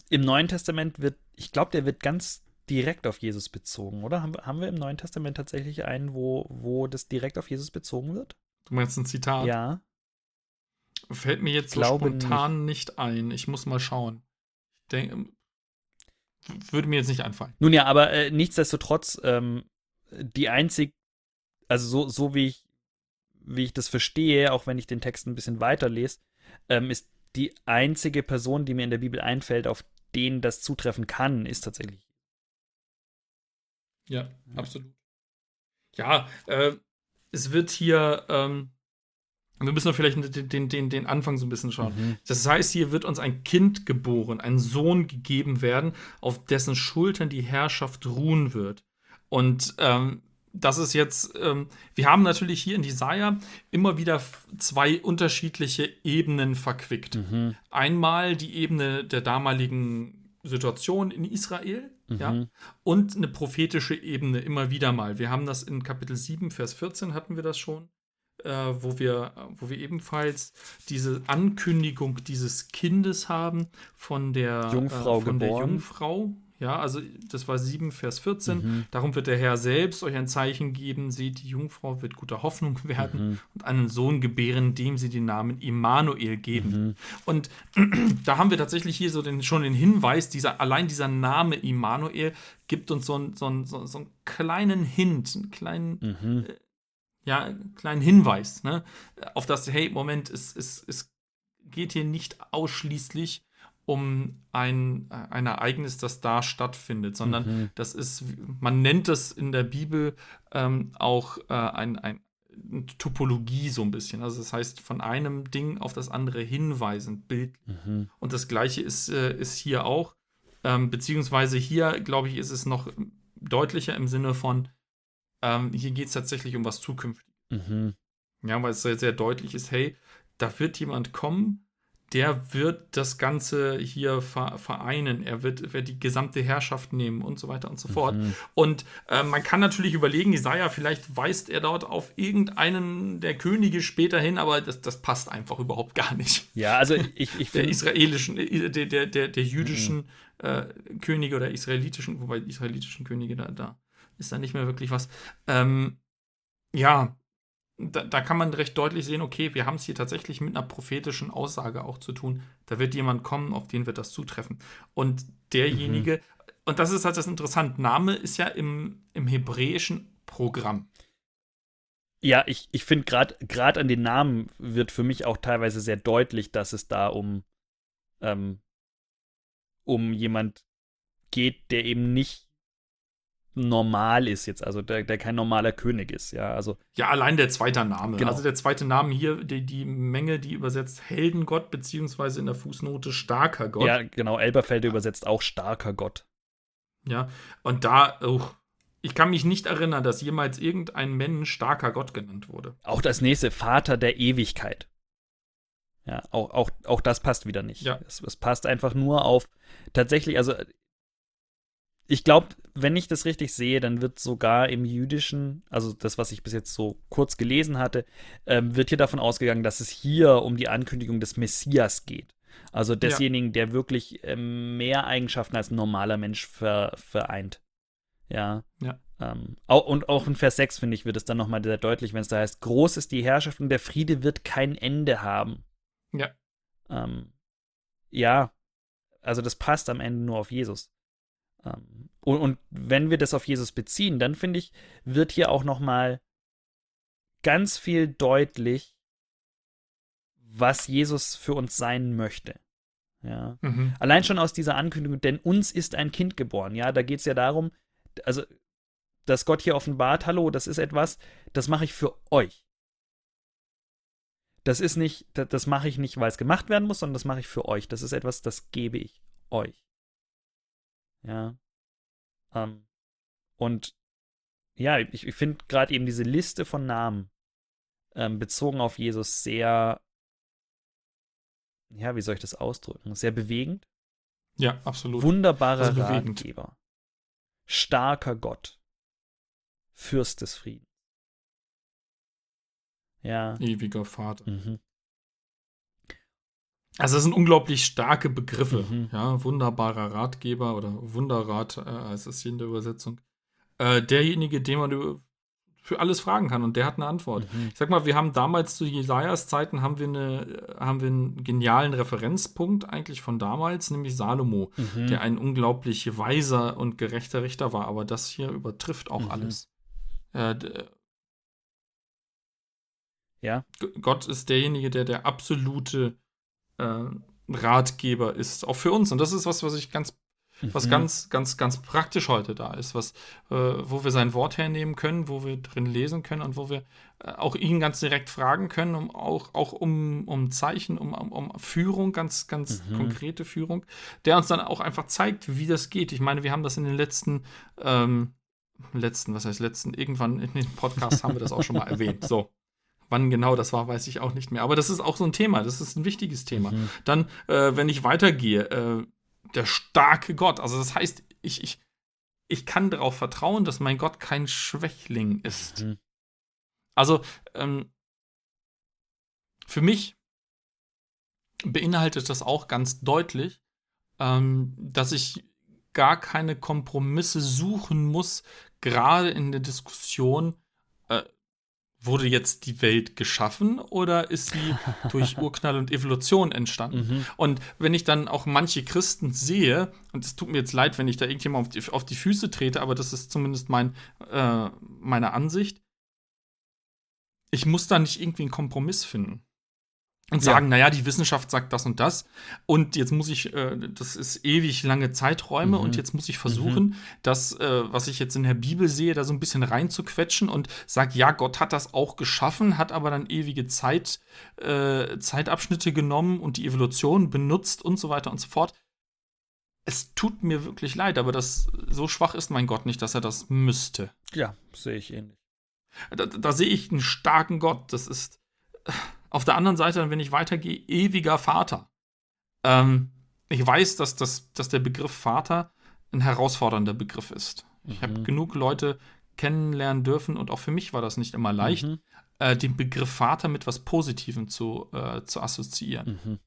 im Neuen Testament wird, ich glaube, der wird ganz direkt auf Jesus bezogen, oder? Haben, haben wir im Neuen Testament tatsächlich einen, wo, wo das direkt auf Jesus bezogen wird? Du meinst ein Zitat? Ja. Fällt mir jetzt so spontan nicht. nicht. ein. Ich muss mal schauen. Ich denke, würde mir jetzt nicht einfallen. Nun ja, aber äh, nichtsdestotrotz, ähm, die einzig, also so, so wie ich, wie ich das verstehe, auch wenn ich den Text ein bisschen weiterlese, ähm, ist die einzige Person, die mir in der Bibel einfällt, auf den das zutreffen kann, ist tatsächlich ja, absolut. Ja, äh, es wird hier, ähm, wir müssen vielleicht den, den, den Anfang so ein bisschen schauen. Mhm. Das heißt, hier wird uns ein Kind geboren, ein Sohn gegeben werden, auf dessen Schultern die Herrschaft ruhen wird. Und ähm, das ist jetzt, ähm, wir haben natürlich hier in Jesaja immer wieder zwei unterschiedliche Ebenen verquickt. Mhm. Einmal die Ebene der damaligen Situation in Israel, Mhm. Ja? Und eine prophetische Ebene immer wieder mal. Wir haben das in Kapitel 7, Vers 14 hatten wir das schon, äh, wo, wir, wo wir ebenfalls diese Ankündigung dieses Kindes haben von der Jungfrau. Äh, von geboren. der Jungfrau, ja, also das war 7, Vers 14. Mhm. Darum wird der Herr selbst euch ein Zeichen geben. Seht, die Jungfrau wird guter Hoffnung werden mhm. und einen Sohn gebären, dem sie den Namen Immanuel geben. Mhm. Und da haben wir tatsächlich hier so den, schon den Hinweis, dieser, allein dieser Name Immanuel gibt uns so, ein, so, ein, so, einen kleinen Hint, einen kleinen, mhm. äh, ja, kleinen Hinweis, ne, auf das, hey, Moment, es, es, es geht hier nicht ausschließlich um ein, ein Ereignis, das da stattfindet, sondern mhm. das ist, man nennt das in der Bibel ähm, auch äh, ein, ein Topologie so ein bisschen. Also das heißt, von einem Ding auf das andere hinweisend, Bild. Mhm. Und das gleiche ist, äh, ist hier auch. Ähm, beziehungsweise hier, glaube ich, ist es noch deutlicher im Sinne von, ähm, hier geht es tatsächlich um was Zukünftiges. Mhm. Ja, weil es sehr, sehr deutlich ist, hey, da wird jemand kommen, der wird das Ganze hier vereinen. Er wird, wird die gesamte Herrschaft nehmen und so weiter und so fort. Mhm. Und äh, man kann natürlich überlegen, Isaiah, vielleicht weist er dort auf irgendeinen der Könige später hin, aber das, das passt einfach überhaupt gar nicht. Ja, also ich, ich. Der israelischen, äh, der, der, der, der jüdischen mhm. äh, Könige oder israelitischen, wobei israelitischen Könige da, da ist da nicht mehr wirklich was. Ähm, ja, da, da, kann man recht deutlich sehen, okay, wir haben es hier tatsächlich mit einer prophetischen Aussage auch zu tun. Da wird jemand kommen, auf den wird das zutreffen. Und derjenige, mhm. und das ist halt das Interessante, Name ist ja im, im hebräischen Programm. Ja, ich, ich finde gerade an den Namen wird für mich auch teilweise sehr deutlich, dass es da um, ähm, um jemand geht, der eben nicht normal ist jetzt, also der, der kein normaler König ist, ja, also. Ja, allein der zweite Name. Genau. Also der zweite Name hier, die, die Menge, die übersetzt Heldengott, beziehungsweise in der Fußnote starker Gott. Ja, genau, Elberfelder ja. übersetzt auch starker Gott. Ja, und da, oh, ich kann mich nicht erinnern, dass jemals irgendein Mensch starker Gott genannt wurde. Auch das nächste, Vater der Ewigkeit. Ja, auch, auch, auch das passt wieder nicht. Ja. Es, es passt einfach nur auf tatsächlich, also ich glaube, wenn ich das richtig sehe, dann wird sogar im Jüdischen, also das, was ich bis jetzt so kurz gelesen hatte, ähm, wird hier davon ausgegangen, dass es hier um die Ankündigung des Messias geht. Also desjenigen, ja. der wirklich ähm, mehr Eigenschaften als ein normaler Mensch ver vereint. Ja. Ja. Ähm, auch, und auch in Vers 6, finde ich, wird es dann nochmal sehr deutlich, wenn es da heißt, groß ist die Herrschaft und der Friede wird kein Ende haben. Ja. Ähm, ja. Also das passt am Ende nur auf Jesus. Ähm, und, und, wenn wir das auf Jesus beziehen, dann finde ich, wird hier auch noch mal ganz viel deutlich, was Jesus für uns sein möchte. Ja. Mhm. Allein schon aus dieser Ankündigung, denn uns ist ein Kind geboren. Ja, da geht es ja darum, also, dass Gott hier offenbart, hallo, das ist etwas, das mache ich für euch. Das ist nicht, das, das mache ich nicht, weil es gemacht werden muss, sondern das mache ich für euch. Das ist etwas, das gebe ich euch. Ja. Ähm, und ja, ich, ich finde gerade eben diese Liste von Namen ähm, bezogen auf Jesus sehr, ja, wie soll ich das ausdrücken? Sehr bewegend. Ja, absolut. Wunderbarer also Ratgeber. Starker Gott. Fürst des Friedens. Ja. Ewiger Vater. Mhm. Also das sind unglaublich starke Begriffe. Mhm. Ja, wunderbarer Ratgeber oder Wunderrat äh, heißt es hier in der Übersetzung. Äh, derjenige, den man für alles fragen kann und der hat eine Antwort. Mhm. Ich sag mal, wir haben damals zu Jesajas Zeiten haben wir, eine, haben wir einen genialen Referenzpunkt eigentlich von damals, nämlich Salomo, mhm. der ein unglaublich weiser und gerechter Richter war. Aber das hier übertrifft auch mhm. alles. Äh, ja. Gott ist derjenige, der der absolute äh, Ratgeber ist, auch für uns. Und das ist was, was ich ganz, mhm. was ganz, ganz, ganz praktisch heute da ist, was, äh, wo wir sein Wort hernehmen können, wo wir drin lesen können und wo wir äh, auch ihn ganz direkt fragen können, um auch, auch um, um Zeichen, um, um, um Führung, ganz, ganz mhm. konkrete Führung, der uns dann auch einfach zeigt, wie das geht. Ich meine, wir haben das in den letzten ähm, letzten, was heißt letzten, irgendwann in den Podcasts haben wir das auch schon mal erwähnt. So, Wann genau das war, weiß ich auch nicht mehr. Aber das ist auch so ein Thema, das ist ein wichtiges Thema. Mhm. Dann, äh, wenn ich weitergehe, äh, der starke Gott. Also das heißt, ich, ich, ich kann darauf vertrauen, dass mein Gott kein Schwächling ist. Mhm. Also, ähm, für mich beinhaltet das auch ganz deutlich, ähm, dass ich gar keine Kompromisse suchen muss, gerade in der Diskussion, wurde jetzt die Welt geschaffen oder ist sie durch Urknall und Evolution entstanden? Mhm. Und wenn ich dann auch manche Christen sehe, und es tut mir jetzt leid, wenn ich da irgendjemand auf die, auf die Füße trete, aber das ist zumindest mein, äh, meine Ansicht, ich muss da nicht irgendwie einen Kompromiss finden und sagen, ja. naja, die Wissenschaft sagt das und das und jetzt muss ich, äh, das ist ewig lange Zeiträume mhm. und jetzt muss ich versuchen, mhm. das, äh, was ich jetzt in der Bibel sehe, da so ein bisschen reinzuquetschen und sag, ja, Gott hat das auch geschaffen, hat aber dann ewige Zeit, äh, Zeitabschnitte genommen und die Evolution benutzt und so weiter und so fort. Es tut mir wirklich leid, aber das so schwach ist mein Gott nicht, dass er das müsste. Ja, sehe ich ähnlich. Da, da sehe ich einen starken Gott. Das ist auf der anderen Seite, wenn ich weitergehe, ewiger Vater. Ähm, ich weiß, dass, das, dass der Begriff Vater ein herausfordernder Begriff ist. Ich mhm. habe genug Leute kennenlernen dürfen und auch für mich war das nicht immer leicht, mhm. äh, den Begriff Vater mit was Positivem zu, äh, zu assoziieren. Mhm.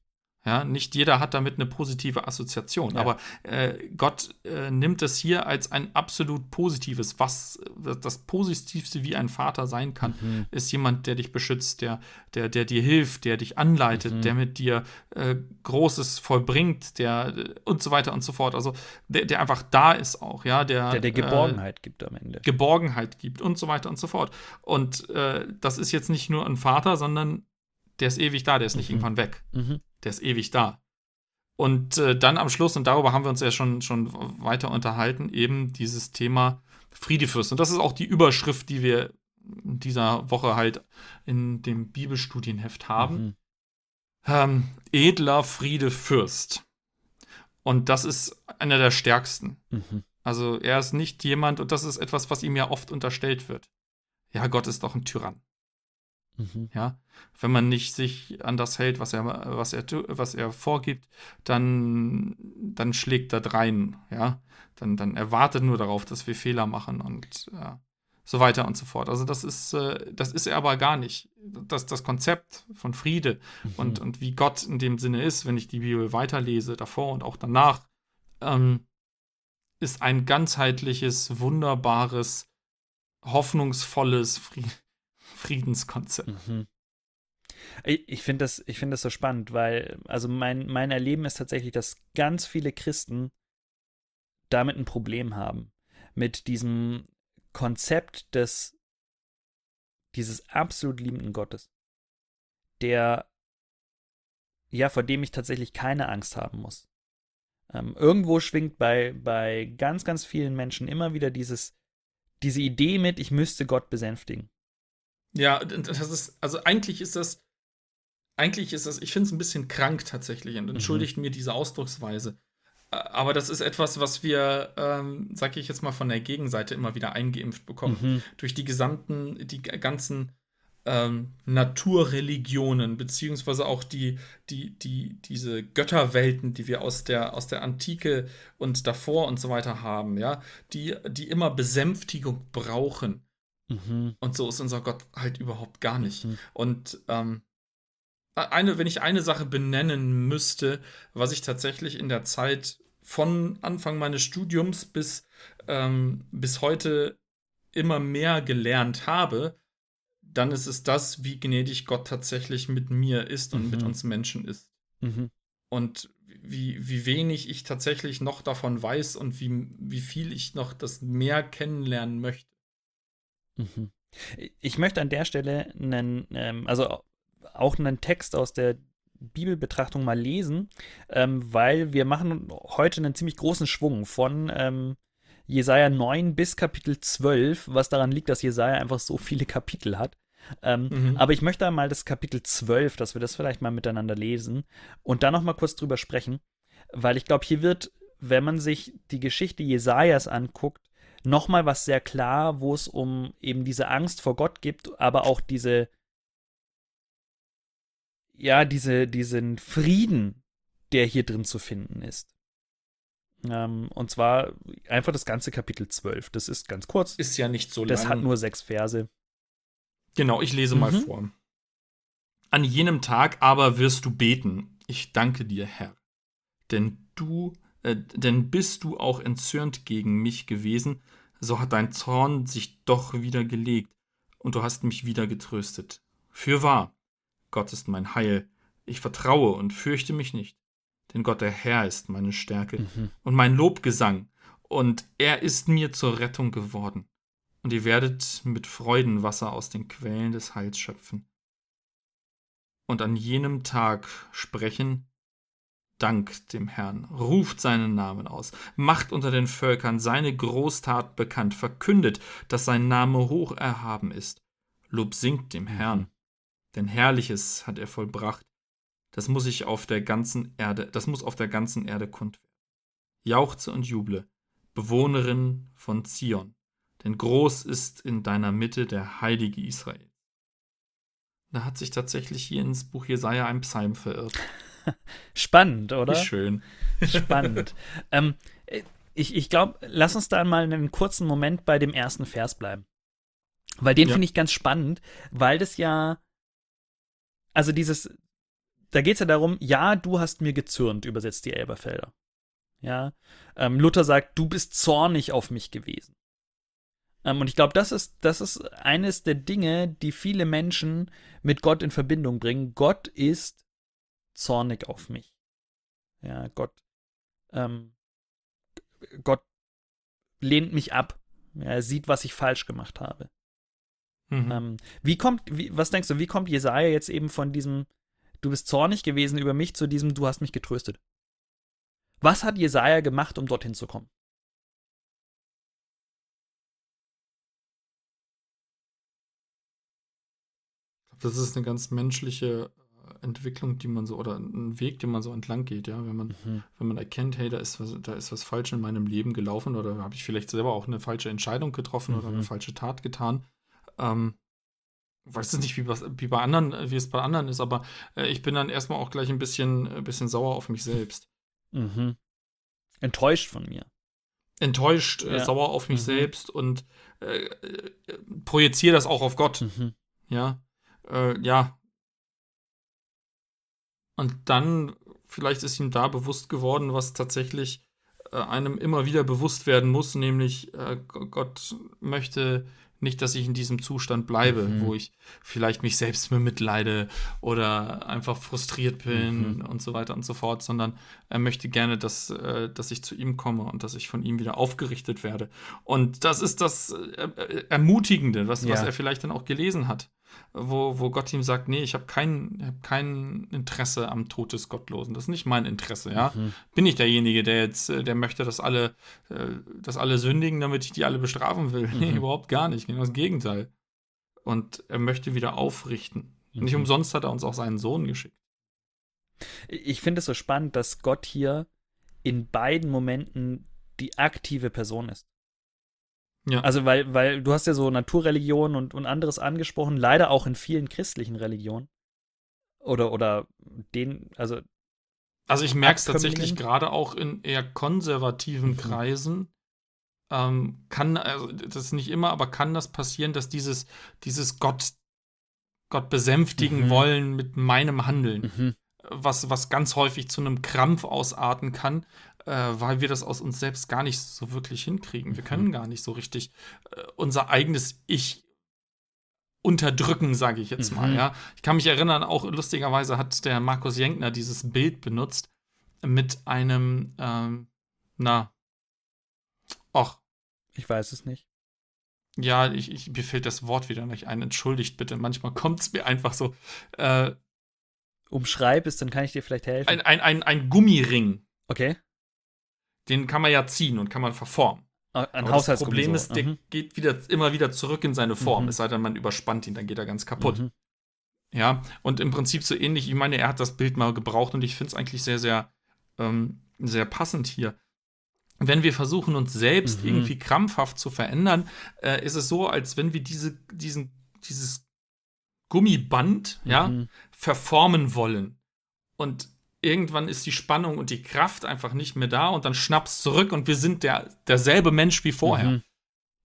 Ja, nicht jeder hat damit eine positive Assoziation, ja. aber äh, Gott äh, nimmt es hier als ein absolut positives. Was das Positivste wie ein Vater sein kann, mhm. ist jemand, der dich beschützt, der, der, der dir hilft, der dich anleitet, mhm. der mit dir äh, Großes vollbringt, der und so weiter und so fort. Also der, der einfach da ist auch, ja, der der, der Geborgenheit gibt am Ende. Geborgenheit gibt und so weiter und so fort. Und äh, das ist jetzt nicht nur ein Vater, sondern der ist ewig da, der ist nicht mhm. irgendwann weg. Mhm. Der ist ewig da. Und äh, dann am Schluss, und darüber haben wir uns ja schon, schon weiter unterhalten, eben dieses Thema Friedefürst. Und das ist auch die Überschrift, die wir in dieser Woche halt in dem Bibelstudienheft haben. Mhm. Ähm, edler Friedefürst. Und das ist einer der stärksten. Mhm. Also er ist nicht jemand, und das ist etwas, was ihm ja oft unterstellt wird. Ja, Gott ist doch ein Tyrann. Mhm. Ja, wenn man nicht sich an das hält, was er, was er, was er vorgibt, dann, dann schlägt er drein, ja. Dann, dann erwartet nur darauf, dass wir Fehler machen und ja, so weiter und so fort. Also das ist, äh, das ist er aber gar nicht. Das, das Konzept von Friede mhm. und, und wie Gott in dem Sinne ist, wenn ich die Bibel weiterlese, davor und auch danach, ähm, ist ein ganzheitliches, wunderbares, hoffnungsvolles Frieden Friedenskonzept. Mhm. Ich finde das, find das so spannend, weil, also mein, mein Erleben ist tatsächlich, dass ganz viele Christen damit ein Problem haben. Mit diesem Konzept des, dieses absolut liebenden Gottes. Der, ja, vor dem ich tatsächlich keine Angst haben muss. Ähm, irgendwo schwingt bei, bei ganz, ganz vielen Menschen immer wieder dieses, diese Idee mit, ich müsste Gott besänftigen. Ja, das ist, also eigentlich ist das, eigentlich ist das, ich finde es ein bisschen krank tatsächlich und mhm. entschuldigt mhm. mir diese Ausdrucksweise. Aber das ist etwas, was wir, ähm, sag ich jetzt mal, von der Gegenseite immer wieder eingeimpft bekommen. Mhm. Durch die gesamten, die ganzen ähm, Naturreligionen, beziehungsweise auch die, die, die, diese Götterwelten, die wir aus der, aus der Antike und davor und so weiter haben, ja, die, die immer Besänftigung brauchen. Mhm. Und so ist unser Gott halt überhaupt gar nicht. Mhm. Und ähm, eine, wenn ich eine Sache benennen müsste, was ich tatsächlich in der Zeit von Anfang meines Studiums bis, ähm, bis heute immer mehr gelernt habe, dann ist es das, wie gnädig Gott tatsächlich mit mir ist und mhm. mit uns Menschen ist. Mhm. Und wie, wie wenig ich tatsächlich noch davon weiß und wie, wie viel ich noch das mehr kennenlernen möchte. Mhm. Ich möchte an der Stelle einen, ähm, also auch einen Text aus der Bibelbetrachtung mal lesen, ähm, weil wir machen heute einen ziemlich großen Schwung von ähm, Jesaja 9 bis Kapitel 12, was daran liegt, dass Jesaja einfach so viele Kapitel hat. Ähm, mhm. Aber ich möchte mal das Kapitel 12, dass wir das vielleicht mal miteinander lesen und dann noch mal kurz drüber sprechen, weil ich glaube, hier wird, wenn man sich die Geschichte Jesajas anguckt, nochmal was sehr klar, wo es um eben diese Angst vor Gott gibt, aber auch diese, ja, diese, diesen Frieden, der hier drin zu finden ist. Ähm, und zwar einfach das ganze Kapitel 12. Das ist ganz kurz. Ist ja nicht so lang. Das hat nur sechs Verse. Genau, ich lese mhm. mal vor. An jenem Tag aber wirst du beten. Ich danke dir, Herr. Denn du äh, denn bist du auch entzürnt gegen mich gewesen, so hat dein Zorn sich doch wieder gelegt, und du hast mich wieder getröstet. Fürwahr, Gott ist mein Heil, ich vertraue und fürchte mich nicht, denn Gott der Herr ist meine Stärke mhm. und mein Lobgesang, und er ist mir zur Rettung geworden. Und ihr werdet mit Freuden Wasser aus den Quellen des Heils schöpfen. Und an jenem Tag sprechen, Dank dem Herrn, ruft seinen Namen aus, macht unter den Völkern seine Großtat bekannt, verkündet, dass sein Name hoch erhaben ist. Lob singt dem Herrn, denn Herrliches hat er vollbracht. Das muss ich auf der ganzen Erde, das muss auf der ganzen Erde kund werden. Jauchze und juble, Bewohnerin von Zion, denn groß ist in deiner Mitte der Heilige Israel. Da hat sich tatsächlich hier ins Buch Jesaja ein Psalm verirrt. Spannend, oder? Schön. Spannend. ähm, ich ich glaube, lass uns da mal einen kurzen Moment bei dem ersten Vers bleiben. Weil den ja. finde ich ganz spannend, weil das ja, also dieses, da geht es ja darum, ja, du hast mir gezürnt, übersetzt die Elberfelder. Ja. Ähm, Luther sagt, du bist zornig auf mich gewesen. Ähm, und ich glaube, das ist, das ist eines der Dinge, die viele Menschen mit Gott in Verbindung bringen. Gott ist zornig auf mich. Ja, Gott, ähm, Gott lehnt mich ab. Ja, er sieht, was ich falsch gemacht habe. Mhm. Ähm, wie kommt, wie, was denkst du, wie kommt Jesaja jetzt eben von diesem, du bist zornig gewesen über mich, zu diesem, du hast mich getröstet? Was hat Jesaja gemacht, um dorthin zu kommen? Das ist eine ganz menschliche Entwicklung, die man so, oder ein Weg, den man so entlang geht, ja. Wenn man, mhm. wenn man erkennt, hey, da ist was, da ist was falsch in meinem Leben gelaufen oder habe ich vielleicht selber auch eine falsche Entscheidung getroffen mhm. oder eine falsche Tat getan. Ähm, weiß es nicht, wie, was, wie bei anderen, wie es bei anderen ist, aber äh, ich bin dann erstmal auch gleich ein bisschen, ein bisschen sauer auf mich selbst. Mhm. Enttäuscht von mir. Enttäuscht, äh, ja. äh, sauer auf mich mhm. selbst und äh, äh, projiziere das auch auf Gott. Mhm. Ja. Äh, ja. Und dann, vielleicht ist ihm da bewusst geworden, was tatsächlich einem immer wieder bewusst werden muss, nämlich Gott möchte nicht, dass ich in diesem Zustand bleibe, mhm. wo ich vielleicht mich selbst bemitleide oder einfach frustriert bin mhm. und so weiter und so fort, sondern er möchte gerne, dass, äh, dass ich zu ihm komme und dass ich von ihm wieder aufgerichtet werde. Und das ist das äh, Ermutigende, was, ja. was er vielleicht dann auch gelesen hat wo, wo Gott ihm sagt, nee, ich habe kein, hab kein Interesse am Tod des Gottlosen. Das ist nicht mein Interesse, ja. Mhm. Bin ich derjenige, der jetzt, äh, der möchte, dass alle, äh, dass alle sündigen, damit ich die alle bestrafen will. Mhm. Nee, überhaupt gar nicht. Genau das Gegenteil. Und er möchte wieder aufrichten. Mhm. Nicht umsonst hat er uns auch seinen Sohn geschickt. Ich finde es so spannend, dass Gott hier in beiden Momenten die aktive Person ist. Ja. Also, weil, weil du hast ja so Naturreligionen und, und anderes angesprochen, leider auch in vielen christlichen Religionen. Oder, oder den, also. Also ich merke es tatsächlich gerade auch in eher konservativen mhm. Kreisen. Ähm, kann, also das ist nicht immer, aber kann das passieren, dass dieses, dieses Gott, Gott besänftigen mhm. wollen mit meinem Handeln, mhm. was, was ganz häufig zu einem Krampf ausarten kann, äh, weil wir das aus uns selbst gar nicht so wirklich hinkriegen. Wir mhm. können gar nicht so richtig äh, unser eigenes Ich unterdrücken, sage ich jetzt mal. Mhm. Ja, ich kann mich erinnern, auch lustigerweise hat der Markus Jenkner dieses Bild benutzt mit einem, ähm, na, ach, ich weiß es nicht. Ja, ich, ich, mir fällt das Wort wieder nicht ein. Entschuldigt bitte. Manchmal kommt es mir einfach so. Äh, Umschreib es, dann kann ich dir vielleicht helfen. Ein, ein, ein, ein Gummiring. Okay den kann man ja ziehen und kann man verformen. Ein Aber das Problem ist, der mhm. geht wieder, immer wieder zurück in seine Form. Mhm. Es sei denn, man überspannt ihn, dann geht er ganz kaputt. Mhm. Ja, und im Prinzip so ähnlich. Ich meine, er hat das Bild mal gebraucht und ich finde es eigentlich sehr, sehr, ähm, sehr passend hier. Wenn wir versuchen, uns selbst mhm. irgendwie krampfhaft zu verändern, äh, ist es so, als wenn wir diese, diesen, dieses Gummiband, ja, mhm. verformen wollen. Und irgendwann ist die Spannung und die Kraft einfach nicht mehr da und dann schnappst zurück und wir sind der, derselbe Mensch wie vorher. Mhm.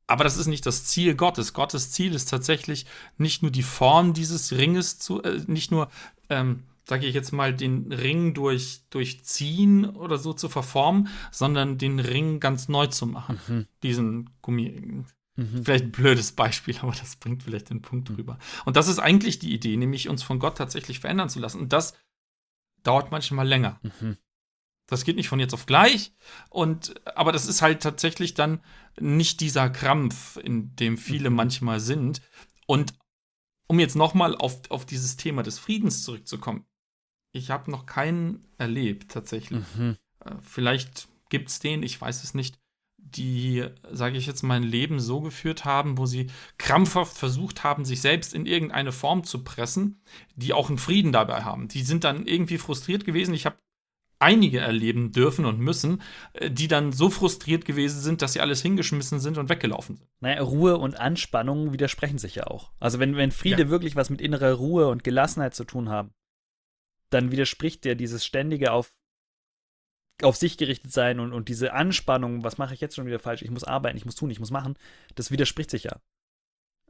Aber das ist nicht das Ziel Gottes. Gottes Ziel ist tatsächlich nicht nur die Form dieses Ringes zu, äh, nicht nur, ähm, sage ich jetzt mal, den Ring durch, durchziehen oder so zu verformen, sondern den Ring ganz neu zu machen. Mhm. Diesen Gummiring. Mhm. Vielleicht ein blödes Beispiel, aber das bringt vielleicht den Punkt rüber. Und das ist eigentlich die Idee, nämlich uns von Gott tatsächlich verändern zu lassen. Und das dauert manchmal länger. Mhm. Das geht nicht von jetzt auf gleich. Und, aber das ist halt tatsächlich dann nicht dieser Krampf, in dem viele mhm. manchmal sind. Und um jetzt nochmal auf, auf dieses Thema des Friedens zurückzukommen. Ich habe noch keinen erlebt, tatsächlich. Mhm. Äh, vielleicht gibt es den, ich weiß es nicht, die, sage ich jetzt, mein Leben so geführt haben, wo sie krampfhaft versucht haben, sich selbst in irgendeine Form zu pressen, die auch einen Frieden dabei haben. Die sind dann irgendwie frustriert gewesen. Ich habe einige erleben dürfen und müssen, äh, die dann so frustriert gewesen sind, dass sie alles hingeschmissen sind und weggelaufen sind. Naja, Ruhe und Anspannung widersprechen sich ja auch. Also wenn, wenn Friede ja. wirklich was mit innerer Ruhe und Gelassenheit zu tun haben, dann widerspricht der dieses ständige auf, auf sich gerichtet sein und, und diese Anspannung, was mache ich jetzt schon wieder falsch? Ich muss arbeiten, ich muss tun, ich muss machen, das widerspricht sich ja.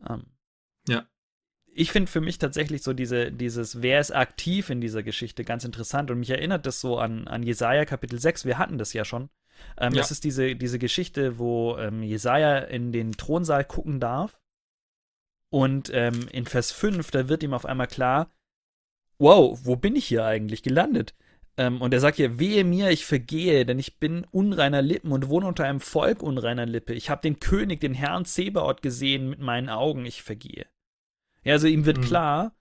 Ähm, ja. Ich finde für mich tatsächlich so diese, dieses, wer ist aktiv in dieser Geschichte, ganz interessant. Und mich erinnert das so an, an Jesaja Kapitel 6. Wir hatten das ja schon. Ähm, ja. Das ist diese, diese Geschichte, wo ähm, Jesaja in den Thronsaal gucken darf. Und ähm, in Vers 5, da wird ihm auf einmal klar, wow, wo bin ich hier eigentlich gelandet? Ähm, und er sagt hier, wehe mir, ich vergehe, denn ich bin unreiner Lippen und wohne unter einem Volk unreiner Lippe. Ich habe den König, den Herrn Zebaoth gesehen mit meinen Augen, ich vergehe. Ja, also ihm wird mhm. klar,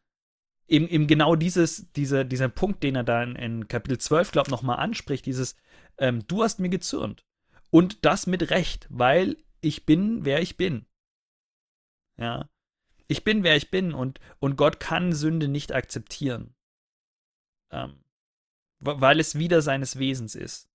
eben, eben genau dieses, dieser, dieser Punkt, den er da in, in Kapitel 12, glaube ich, nochmal anspricht, dieses, ähm, du hast mir gezürnt. Und das mit Recht, weil ich bin, wer ich bin. Ja. Ich bin, wer ich bin und, und Gott kann Sünde nicht akzeptieren. Ähm, weil es wieder seines Wesens ist.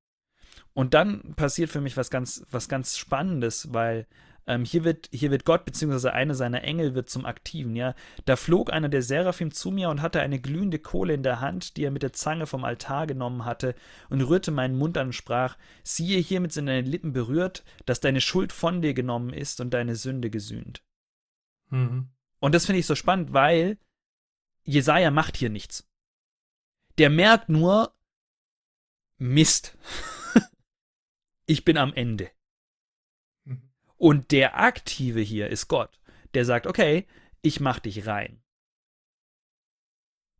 Und dann passiert für mich was ganz, was ganz Spannendes, weil ähm, hier, wird, hier wird Gott bzw. einer seiner Engel wird zum Aktiven, ja. Da flog einer der Seraphim zu mir und hatte eine glühende Kohle in der Hand, die er mit der Zange vom Altar genommen hatte, und rührte meinen Mund an und sprach: Siehe, hiermit sind deine Lippen berührt, dass deine Schuld von dir genommen ist und deine Sünde gesühnt. Mhm. Und das finde ich so spannend, weil Jesaja macht hier nichts. Der merkt nur, Mist. ich bin am Ende. Mhm. Und der Aktive hier ist Gott, der sagt, okay, ich mach dich rein.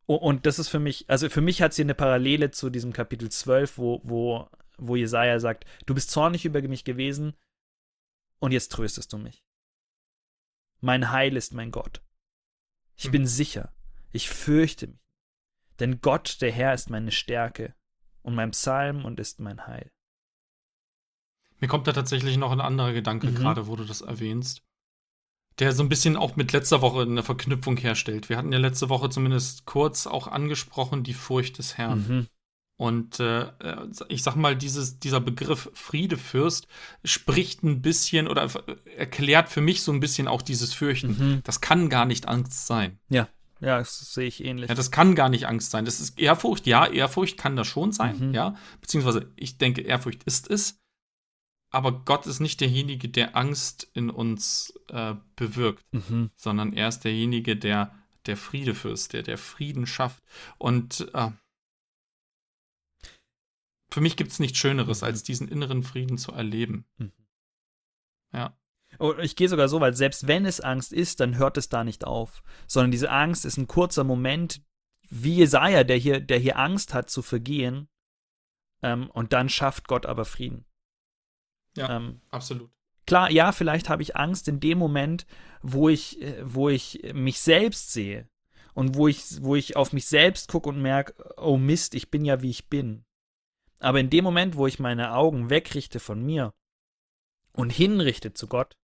Und das ist für mich, also für mich hat sie eine Parallele zu diesem Kapitel 12, wo, wo, wo Jesaja sagt: Du bist zornig über mich gewesen und jetzt tröstest du mich. Mein Heil ist mein Gott. Ich bin hm. sicher. Ich fürchte mich. Denn Gott, der Herr, ist meine Stärke und mein Psalm und ist mein Heil. Mir kommt da tatsächlich noch ein anderer Gedanke, mhm. gerade wo du das erwähnst, der so ein bisschen auch mit letzter Woche eine Verknüpfung herstellt. Wir hatten ja letzte Woche zumindest kurz auch angesprochen die Furcht des Herrn. Mhm. Und äh, ich sag mal, dieses, dieser Begriff Friedefürst spricht ein bisschen oder erklärt für mich so ein bisschen auch dieses Fürchten. Mhm. Das kann gar nicht Angst sein. Ja, ja, das sehe ich ähnlich. Ja, das kann gar nicht Angst sein. Das ist Ehrfurcht, ja, Ehrfurcht kann das schon sein, mhm. ja. Beziehungsweise ich denke, Ehrfurcht ist es. Aber Gott ist nicht derjenige, der Angst in uns äh, bewirkt, mhm. sondern er ist derjenige, der der Friedefürst, der der Frieden schafft. Und äh, für mich gibt es nichts Schöneres, mhm. als diesen inneren Frieden zu erleben. Mhm. Ja. Und ich gehe sogar so weit, selbst wenn es Angst ist, dann hört es da nicht auf. Sondern diese Angst ist ein kurzer Moment, wie Jesaja, der hier, der hier Angst hat zu vergehen. Ähm, und dann schafft Gott aber Frieden. Ja, ähm, absolut. Klar, ja, vielleicht habe ich Angst in dem Moment, wo ich, äh, wo ich mich selbst sehe. Und wo ich, wo ich auf mich selbst gucke und merke, oh Mist, ich bin ja wie ich bin. Aber in dem Moment, wo ich meine Augen wegrichte von mir und hinrichte zu Gott,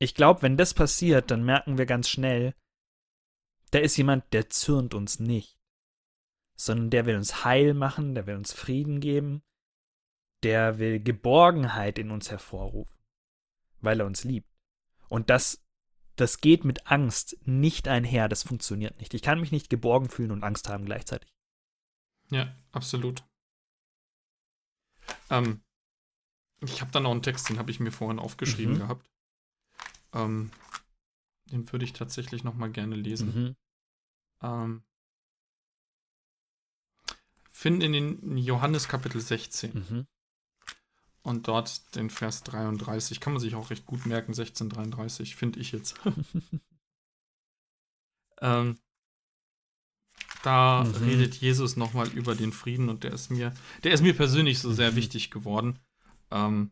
ich glaube, wenn das passiert, dann merken wir ganz schnell, da ist jemand, der zürnt uns nicht, sondern der will uns heil machen, der will uns Frieden geben, der will Geborgenheit in uns hervorrufen, weil er uns liebt. Und das, das geht mit Angst nicht einher, das funktioniert nicht. Ich kann mich nicht geborgen fühlen und Angst haben gleichzeitig. Ja, absolut. Ähm, ich habe da noch einen Text, den habe ich mir vorhin aufgeschrieben mhm. gehabt. Ähm, den würde ich tatsächlich noch mal gerne lesen. Mhm. Ähm, finden in den Johannes Kapitel 16. Mhm. Und dort den Vers 33. Kann man sich auch recht gut merken, 1633, finde ich jetzt. ähm, da mhm. redet Jesus nochmal über den Frieden und der ist mir, der ist mir persönlich so sehr mhm. wichtig geworden. Ähm,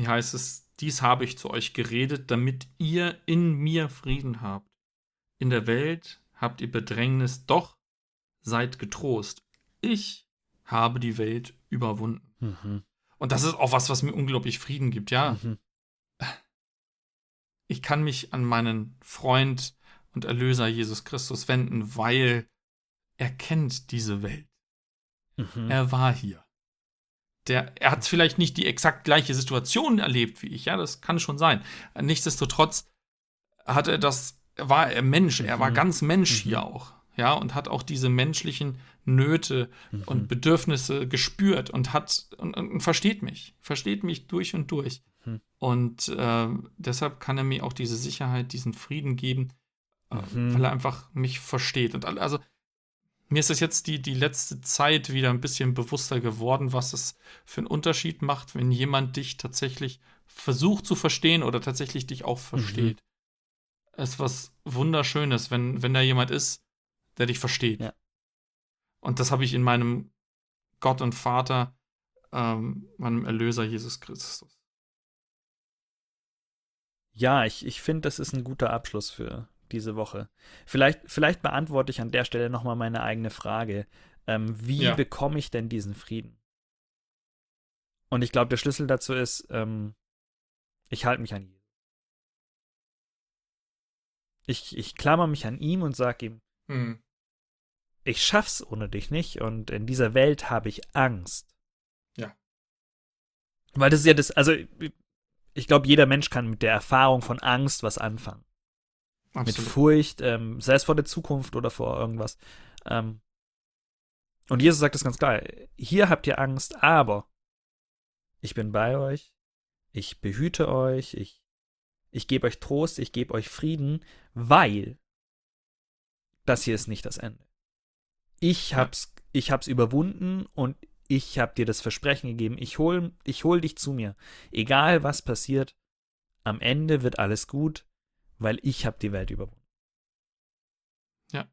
hier heißt es, dies habe ich zu euch geredet, damit ihr in mir Frieden habt. In der Welt habt ihr Bedrängnis, doch seid getrost. Ich habe die Welt überwunden. Mhm. Und das ist auch was, was mir unglaublich Frieden gibt, ja. Mhm. Ich kann mich an meinen Freund und Erlöser Jesus Christus wenden, weil er kennt diese Welt. Mhm. Er war hier. Der, er hat vielleicht nicht die exakt gleiche Situation erlebt wie ich, ja, das kann schon sein. Nichtsdestotrotz hat er das, war er Mensch, er war mhm. ganz Mensch mhm. hier auch. ja, und hat auch diese menschlichen Nöte mhm. und Bedürfnisse gespürt und hat und, und, versteht mich, versteht mich durch und durch. Mhm. Und äh, deshalb kann er mir auch diese Sicherheit, diesen Frieden geben, äh, mhm. weil er einfach mich versteht. Und also mir ist es jetzt die, die letzte Zeit wieder ein bisschen bewusster geworden, was es für einen Unterschied macht, wenn jemand dich tatsächlich versucht zu verstehen oder tatsächlich dich auch versteht. Mhm. Es ist was Wunderschönes, wenn, wenn da jemand ist, der dich versteht. Ja. Und das habe ich in meinem Gott und Vater, ähm, meinem Erlöser Jesus Christus. Ja, ich, ich finde, das ist ein guter Abschluss für diese Woche. Vielleicht, vielleicht beantworte ich an der Stelle nochmal meine eigene Frage. Ähm, wie ja. bekomme ich denn diesen Frieden? Und ich glaube, der Schlüssel dazu ist, ähm, ich halte mich an Jesus. Ich, ich klammer mich an ihm und sage ihm, hm ich schaff's ohne dich nicht und in dieser Welt habe ich Angst. Ja. Weil das ist ja das, also ich glaube, jeder Mensch kann mit der Erfahrung von Angst was anfangen. Absolut. Mit Furcht, ähm, sei es vor der Zukunft oder vor irgendwas. Ähm, und Jesus sagt das ganz klar. Hier habt ihr Angst, aber ich bin bei euch, ich behüte euch, ich, ich gebe euch Trost, ich gebe euch Frieden, weil das hier ist nicht das Ende ich hab's, ich hab's überwunden und ich hab dir das Versprechen gegeben, ich hol, ich hol dich zu mir. Egal was passiert, am Ende wird alles gut, weil ich hab die Welt überwunden. Ja.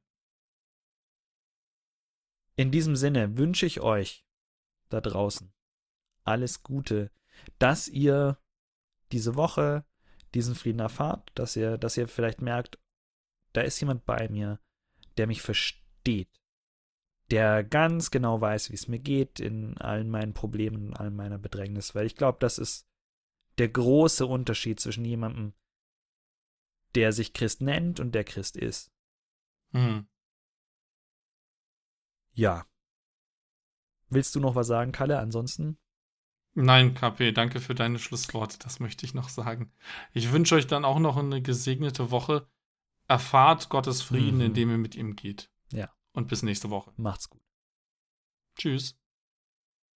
In diesem Sinne wünsche ich euch da draußen alles Gute, dass ihr diese Woche diesen Frieden erfahrt, dass ihr, dass ihr vielleicht merkt, da ist jemand bei mir, der mich versteht, der ganz genau weiß, wie es mir geht in allen meinen Problemen, in allen meiner Bedrängnis, weil ich glaube, das ist der große Unterschied zwischen jemandem, der sich Christ nennt und der Christ ist. Hm. Ja. Willst du noch was sagen, Kalle? Ansonsten? Nein, KP, danke für deine Schlussworte. Das möchte ich noch sagen. Ich wünsche euch dann auch noch eine gesegnete Woche. Erfahrt Gottes Frieden, mhm. indem ihr mit ihm geht. Ja und bis nächste Woche. Macht's gut. Tschüss.